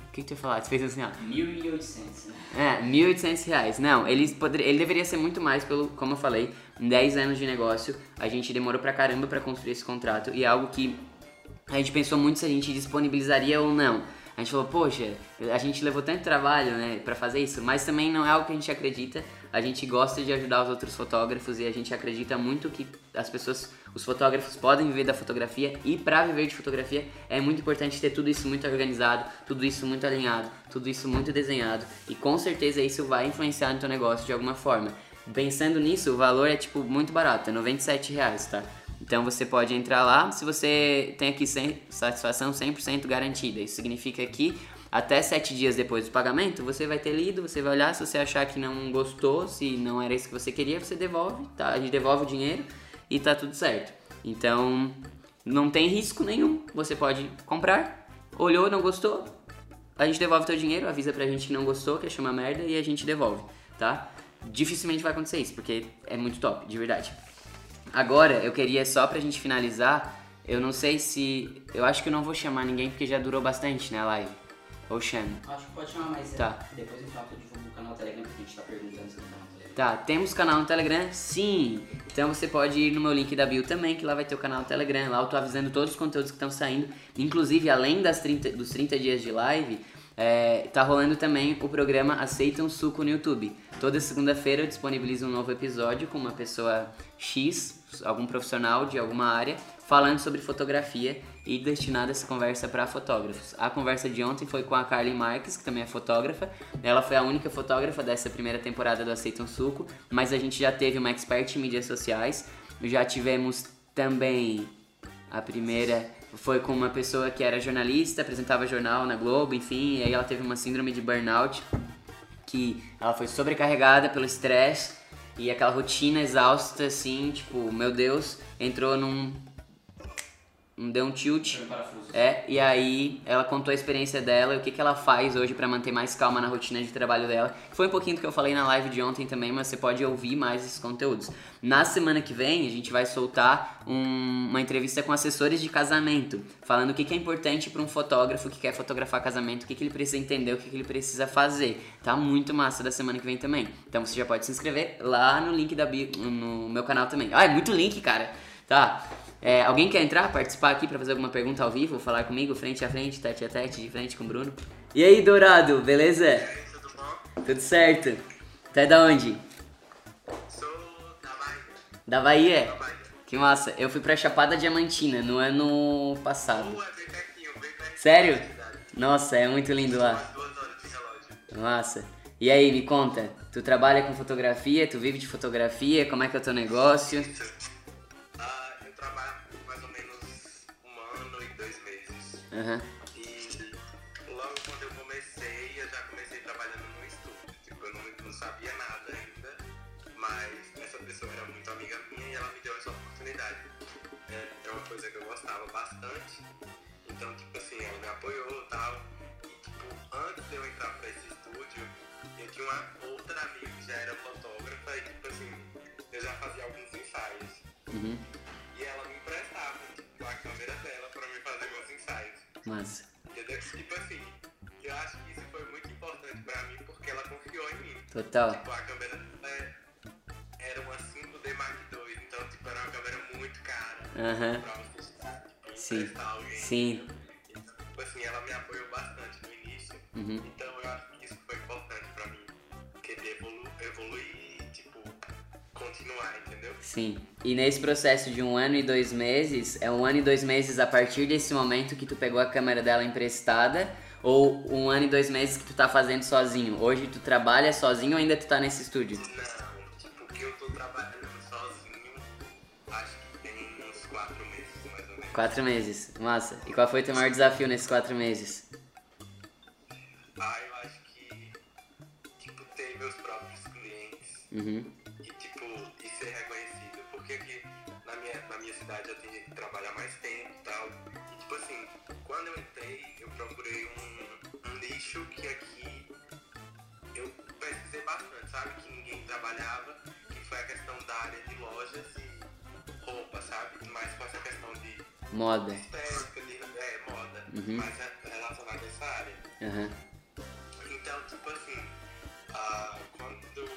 A: O que, que tu ia falar? Tu fez assim, ó.
B: 1.800, né?
A: É, 1.800 reais. Não, ele, poder, ele deveria ser muito mais, pelo, como eu falei, em 10 anos de negócio, a gente demorou pra caramba pra construir esse contrato e é algo que a gente pensou muito se a gente disponibilizaria ou não. A gente falou, poxa, a gente levou tanto trabalho, né, pra fazer isso, mas também não é algo que a gente acredita. A gente gosta de ajudar os outros fotógrafos e a gente acredita muito que as pessoas, os fotógrafos podem viver da fotografia e para viver de fotografia é muito importante ter tudo isso muito organizado, tudo isso muito alinhado, tudo isso muito desenhado e com certeza isso vai influenciar no teu negócio de alguma forma. Pensando nisso, o valor é tipo muito barato, é 97 reais, tá? Então você pode entrar lá, se você tem aqui sem, satisfação 100% garantida. Isso significa que até 7 dias depois do pagamento, você vai ter lido, você vai olhar, se você achar que não gostou, se não era isso que você queria, você devolve, tá? A gente devolve o dinheiro e tá tudo certo. Então, não tem risco nenhum. Você pode comprar, olhou, não gostou, a gente devolve teu dinheiro, avisa pra gente que não gostou, que achou uma merda e a gente devolve, tá? Dificilmente vai acontecer isso, porque é muito top, de verdade. Agora, eu queria só pra gente finalizar, eu não sei se. Eu acho que eu não vou chamar ninguém porque já durou bastante, né, a live? Ou chame.
B: Acho que pode chamar, mas é,
A: Tá.
B: depois no final eu divulgo o canal Telegram, porque a gente tá perguntando sobre o canal Telegram.
A: Tá, temos canal no Telegram? Sim! Então você pode ir no meu link da bio também, que lá vai ter o canal no Telegram. Lá eu tô avisando todos os conteúdos que estão saindo. Inclusive, além das 30, dos 30 dias de live, é, tá rolando também o programa Aceita um Suco no YouTube. Toda segunda-feira eu disponibilizo um novo episódio com uma pessoa X, algum profissional de alguma área, falando sobre fotografia e destinada essa conversa para fotógrafos. A conversa de ontem foi com a Carly Marques, que também é fotógrafa. Ela foi a única fotógrafa dessa primeira temporada do Aceita um Suco, mas a gente já teve uma expert em mídias sociais. Já tivemos também a primeira foi com uma pessoa que era jornalista, apresentava jornal na Globo, enfim, e aí ela teve uma síndrome de burnout, que ela foi sobrecarregada pelo estresse e aquela rotina exausta, assim, tipo, meu Deus, entrou num. Deu um tilt. É, e aí ela contou a experiência dela e o que, que ela faz hoje pra manter mais calma na rotina de trabalho dela. Foi um pouquinho do que eu falei na live de ontem também, mas você pode ouvir mais esses conteúdos. Na semana que vem, a gente vai soltar um- uma entrevista com assessores de casamento, falando o que, que é importante pra um fotógrafo que quer fotografar casamento, o que, que ele precisa entender, o que, que ele precisa fazer. Tá muito massa da semana que vem também. Então você já pode se inscrever lá no link da bio, no meu canal também. Ah, é muito link, cara. Tá. É, alguém quer entrar, participar aqui pra fazer alguma pergunta ao vivo, falar comigo, frente a frente, tete a tete, de frente com o Bruno? E aí, Dourado, beleza?
D: Tudo bom?
A: Tudo certo? Tu é da onde?
D: Sou da Bahia.
A: Da Bahia?
D: Da Bahia.
A: Que massa. Eu fui pra Chapada Diamantina no ano passado.
D: Rua bem pertinho, bem pertinho.
A: Sério? Nossa, é muito lindo lá. Massa. E aí, me conta, tu trabalha com fotografia, tu vive de fotografia, como é que é o teu negócio? Aham.
D: E logo quando eu comecei, eu já comecei trabalhando num estúdio. Tipo, eu não, não sabia nada ainda, mas essa pessoa era muito amiga minha e ela me deu essa oportunidade. É, é uma coisa que eu gostava bastante. Então, tipo assim, ela me apoiou e tal. E, tipo, de eu entrar pra esse estúdio, eu tinha uma outra amiga que já era fotógrafa e, tipo assim, eu já fazia alguns ensaios.
A: Uhum. Massa.
D: Entendeu? Tipo assim, eu acho que isso foi muito importante pra mim porque ela confiou em mim.
A: Total.
D: Tipo, a câmera é, era uma 5D Mark II, então, tipo, era uma câmera muito cara
A: Aham.
D: pra você estar, tipo,
A: Sim.
D: alguém.
A: Sim.
D: Então, tipo assim, ela me apoiou bastante no início.
A: Uhum.
D: Então eu acho que isso foi importante pra mim. Querer evolu evoluir continuar, entendeu?
A: Sim. E nesse processo de um ano e dois meses, é um ano e dois meses a partir desse momento que tu pegou a câmera dela emprestada, ou um ano e dois meses que tu tá fazendo sozinho? Hoje tu trabalha sozinho ou ainda tu tá nesse estúdio?
D: Não, tipo, que eu tô trabalhando sozinho, acho que tem uns quatro meses, mais ou menos.
A: Quatro meses. Massa. E qual foi o teu maior desafio nesses quatro meses?
D: Ah, eu acho que, tipo, ter meus próprios clientes
A: Uhum.
D: Tempo e tal. E, tipo assim, quando eu entrei, eu procurei um, um nicho que aqui eu pesquisei bastante, sabe? Que ninguém trabalhava, que foi a questão da área de lojas e roupa, sabe? Mais com essa questão de
A: Moda.
D: estética, de é, moda,
A: Uhum.
D: mais re- relacionada a essa área.
A: Aham.
D: Então, tipo assim, ah, quando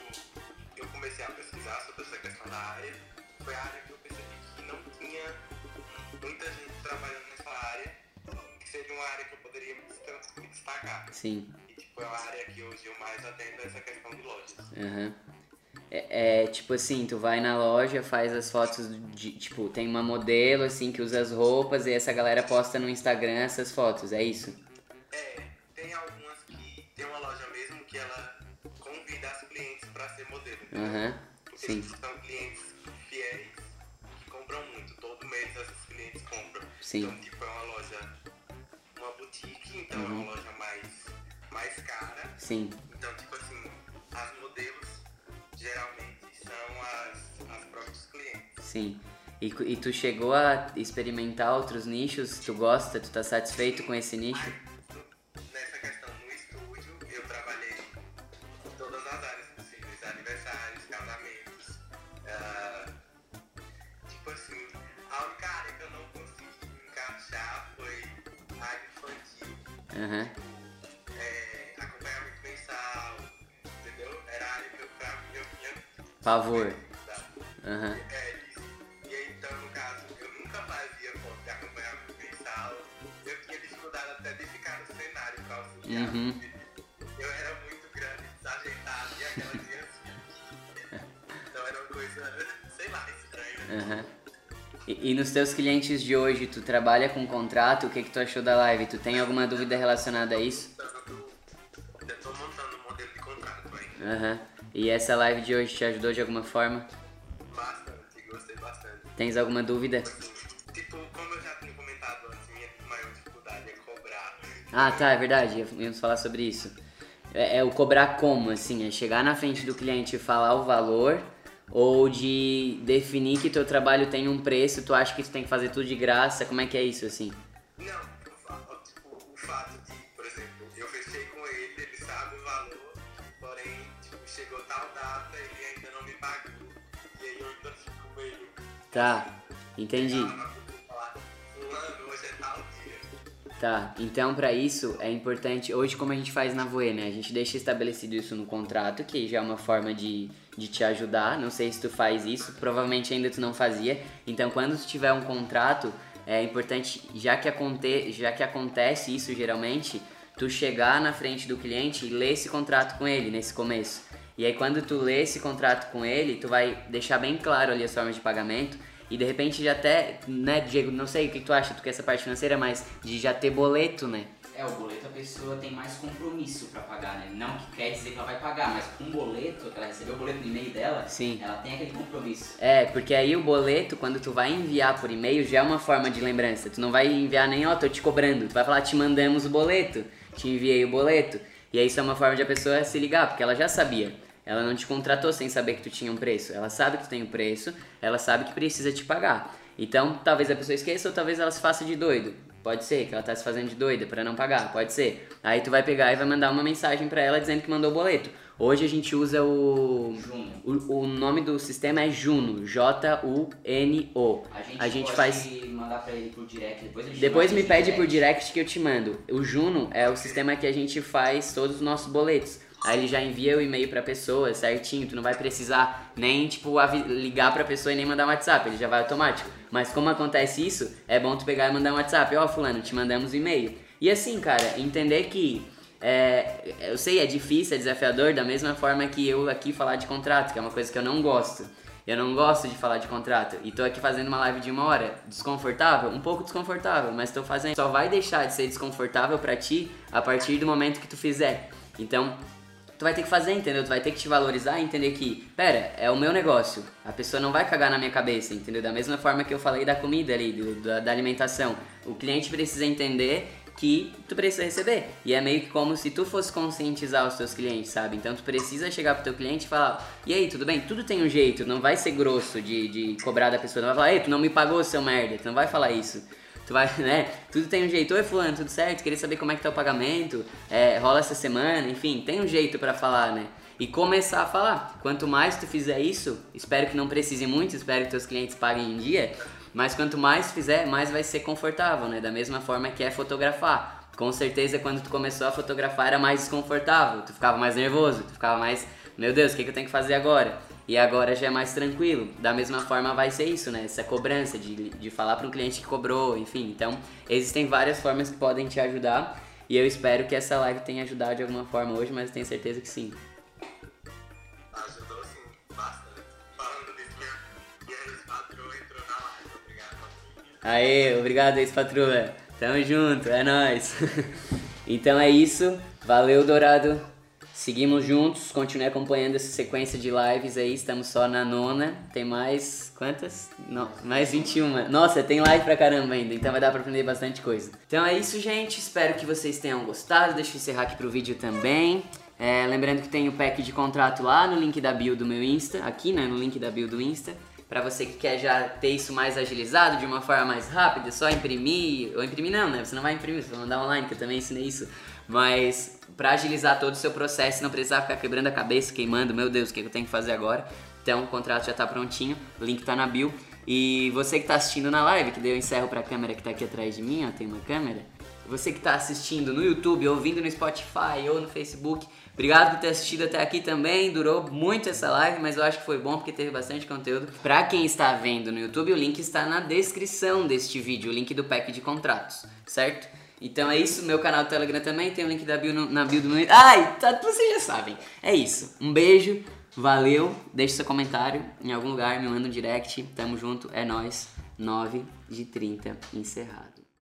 D: eu comecei a pesquisar sobre essa questão da área, foi a área que eu percebi que não tinha muita gente trabalhando nessa área, que seria uma área que eu poderia me desta- me destacar.
A: Sim.
D: E tipo, é uma área que hoje eu mais atendo essa questão de lojas.
A: Aham. É, é, tipo assim, tu vai na loja, faz as fotos de, tipo, tem uma modelo assim que usa as roupas e essa galera posta no Instagram essas fotos, é isso?
D: É, tem algumas que tem uma loja mesmo que ela convida as clientes pra ser modelo.
A: Aham.
D: Porque
A: Sim.
D: são clientes
A: Sim.
D: Então, tipo, é uma loja, uma boutique, então é
A: Uhum.
D: uma loja mais, mais cara.
A: Sim.
D: Então, tipo assim, as modelos geralmente são as, as próprios clientes.
A: Sim. E, e tu chegou a experimentar outros nichos? Tu gosta? Tu tá satisfeito com esse nicho? Aham.
D: é, acompanhamento mensal, entendeu? Era a área que eu, pra mim, eu tinha dificuldade.
A: Aham.
D: É isso. E aí, então, no caso, eu nunca fazia foto de acompanhamento mensal. Eu tinha dificuldade até de ficar no cenário pra auxiliar.
A: Uhum.
D: Eu era muito grande, desajeitado, e aquela criança. (laughs) então era uma coisa, sei lá, estranha.
A: Aham. E, e nos teus clientes de hoje, tu trabalha com contrato? O que, que tu achou da live? Tu tem alguma dúvida relacionada a isso?
D: Eu tô montando um modelo de contrato aí.
A: Aham. E essa live de hoje te ajudou de alguma forma?
D: Bastante, gostei bastante.
A: Tens alguma dúvida?
D: Assim, tipo, como eu já tinha comentado antes, minha maior dificuldade é cobrar.
A: Ah, tá, é verdade. Íamos falar sobre isso. É, é o cobrar como, assim? É chegar na frente do cliente e falar o valor ou de definir que teu trabalho tem um preço, tu acha que tu tem que fazer tudo de graça? Como é que é isso, assim?
D: Não, o tipo, o fato de, por exemplo, eu fechei com ele, ele sabe o valor, porém, tipo, chegou tal data, ele ainda não me pagou. E aí eu ainda fico meio.
A: Tá, entendi. Tá, então pra isso é importante, hoje como a gente faz na Voe, né? A gente deixa estabelecido isso no contrato, que já é uma forma de, de te ajudar. Não sei se tu faz isso, provavelmente ainda tu não fazia. Então quando tu tiver um contrato, é importante, já que, aconte, já que acontece isso geralmente, tu chegar na frente do cliente e ler esse contrato com ele nesse começo. E aí quando tu lê esse contrato com ele, tu vai deixar bem claro ali as formas de pagamento e de repente já até, né, Diego, não sei o que tu acha, tu quer essa parte financeira, mas de já ter boleto, né?
B: É, o boleto a pessoa tem mais compromisso pra pagar, né? Não que quer dizer que ela vai pagar, mas com o boleto, que ela recebeu o boleto no e-mail dela,
A: Sim.
B: ela tem aquele compromisso.
A: É, porque aí o boleto, quando tu vai enviar por e-mail, já é uma forma de lembrança. Tu não vai enviar nem, ó, tô te cobrando. Tu vai falar, te mandamos o boleto, te enviei o boleto. E aí isso é uma forma de a pessoa se ligar, porque ela já sabia. Ela não te contratou sem saber que tu tinha um preço. Ela sabe que tu tem um preço, ela sabe que precisa te pagar. Então, talvez a pessoa esqueça ou talvez ela se faça de doido. Pode ser que ela tá se fazendo de doida pra não pagar, pode ser. Aí tu vai pegar e vai mandar uma mensagem pra ela dizendo que mandou o boleto. Hoje a gente usa o
B: Juno.
A: o, o nome do sistema é Juno, J-U-N-O.
B: A gente,
A: A gente faz.
B: mandar pra ele por direct, depois a gente
A: Depois me
B: de
A: pede por direct que eu te mando. O Juno é o sistema que a gente faz todos os nossos boletos. Aí ele já envia o e-mail pra pessoa certinho, tu não vai precisar nem, tipo, ligar pra pessoa e nem mandar um WhatsApp, ele já vai automático. Mas como acontece isso, é bom tu pegar e mandar um WhatsApp, ó fulano, te mandamos o e-mail. E assim, cara, entender que é, eu sei, é difícil, é desafiador, da mesma forma que eu aqui falar de contrato, que é uma coisa que eu não gosto. Eu não gosto de falar de contrato. E tô aqui fazendo uma live de uma hora. Desconfortável? Um pouco desconfortável, mas tô fazendo. Só vai deixar de ser desconfortável pra ti a partir do momento que tu fizer. Então, tu vai ter que fazer, entendeu? Tu vai ter que te valorizar e entender que, pera, é o meu negócio. A pessoa não vai cagar na minha cabeça, entendeu? Da mesma forma que eu falei da comida ali, do- da, da alimentação. O cliente precisa entender que tu precisa receber. E é meio que como se tu fosse conscientizar os teus clientes, sabe? Então tu precisa chegar pro teu cliente e falar, e aí, tudo bem? Tudo tem um jeito, não vai ser grosso de, de cobrar da pessoa, não vai falar, ei, tu não me pagou, seu merda, tu não vai falar isso. Tu vai, né? Tudo tem um jeito. Oi, fulano, tudo certo? Queria saber como é que tá o pagamento. É, rola essa semana, enfim, tem um jeito pra falar, né? E começar a falar. Quanto mais tu fizer isso, espero que não precise muito, espero que teus clientes paguem em dia. Mas quanto mais fizer, mais vai ser confortável, né? Da mesma forma que é fotografar. Com certeza, quando tu começou a fotografar, era mais desconfortável. Tu ficava mais nervoso, tu ficava mais, meu Deus, o que, que eu tenho que fazer agora? E agora já é mais tranquilo. Da mesma forma vai ser isso, né? Essa cobrança de, de falar para um cliente que cobrou, enfim. Então, existem várias formas que podem te ajudar. E eu espero que essa live tenha ajudado de alguma forma hoje, mas tenho certeza que sim.
D: Ajudou sim, bastante. Falando disso, minha, minha ex-patroa entrou na live. Obrigado.
A: Aê, obrigado, ex-patroa. Tamo junto, é nóis. (laughs) então é isso. Valeu, Dourado. Seguimos juntos, continue acompanhando essa sequência de lives aí. Estamos só na nona. Tem mais. Quantas? Não, mais 21. Nossa, tem live pra caramba ainda, então vai dar pra aprender bastante coisa. Então é isso, gente. Espero que vocês tenham gostado. Deixa eu encerrar aqui pro vídeo também. É, lembrando que tem o pack de contrato lá no link da bio do meu Insta, aqui né, no link da bio do Insta. Pra você que quer já ter isso mais agilizado, de uma forma mais rápida, é só imprimir. Ou imprimir não, né? Você não vai imprimir, você vai mandar online, que eu também ensinei isso. Mas pra agilizar todo o seu processo, não precisar ficar quebrando a cabeça, queimando, meu Deus, o que eu tenho que fazer agora? Então o contrato já tá prontinho, o link tá na bio. E você que tá assistindo na live, que daí eu encerro pra câmera que tá aqui atrás de mim, ó, tem uma câmera. Você que tá assistindo no YouTube, ouvindo no Spotify ou no Facebook, obrigado por ter assistido até aqui também. Durou muito essa live, mas eu acho que foi bom porque teve bastante conteúdo. Pra quem está vendo no YouTube, o link está na descrição deste vídeo, o link do pack de contratos, certo? Então é isso, meu canal do Telegram também tem o link da bio no- na bio do meu. Ai, tá, vocês já sabem. É isso. Um beijo, valeu. Deixe seu comentário em algum lugar, me manda um direct. Tamo junto, é nóis. 9 de 30 encerrado.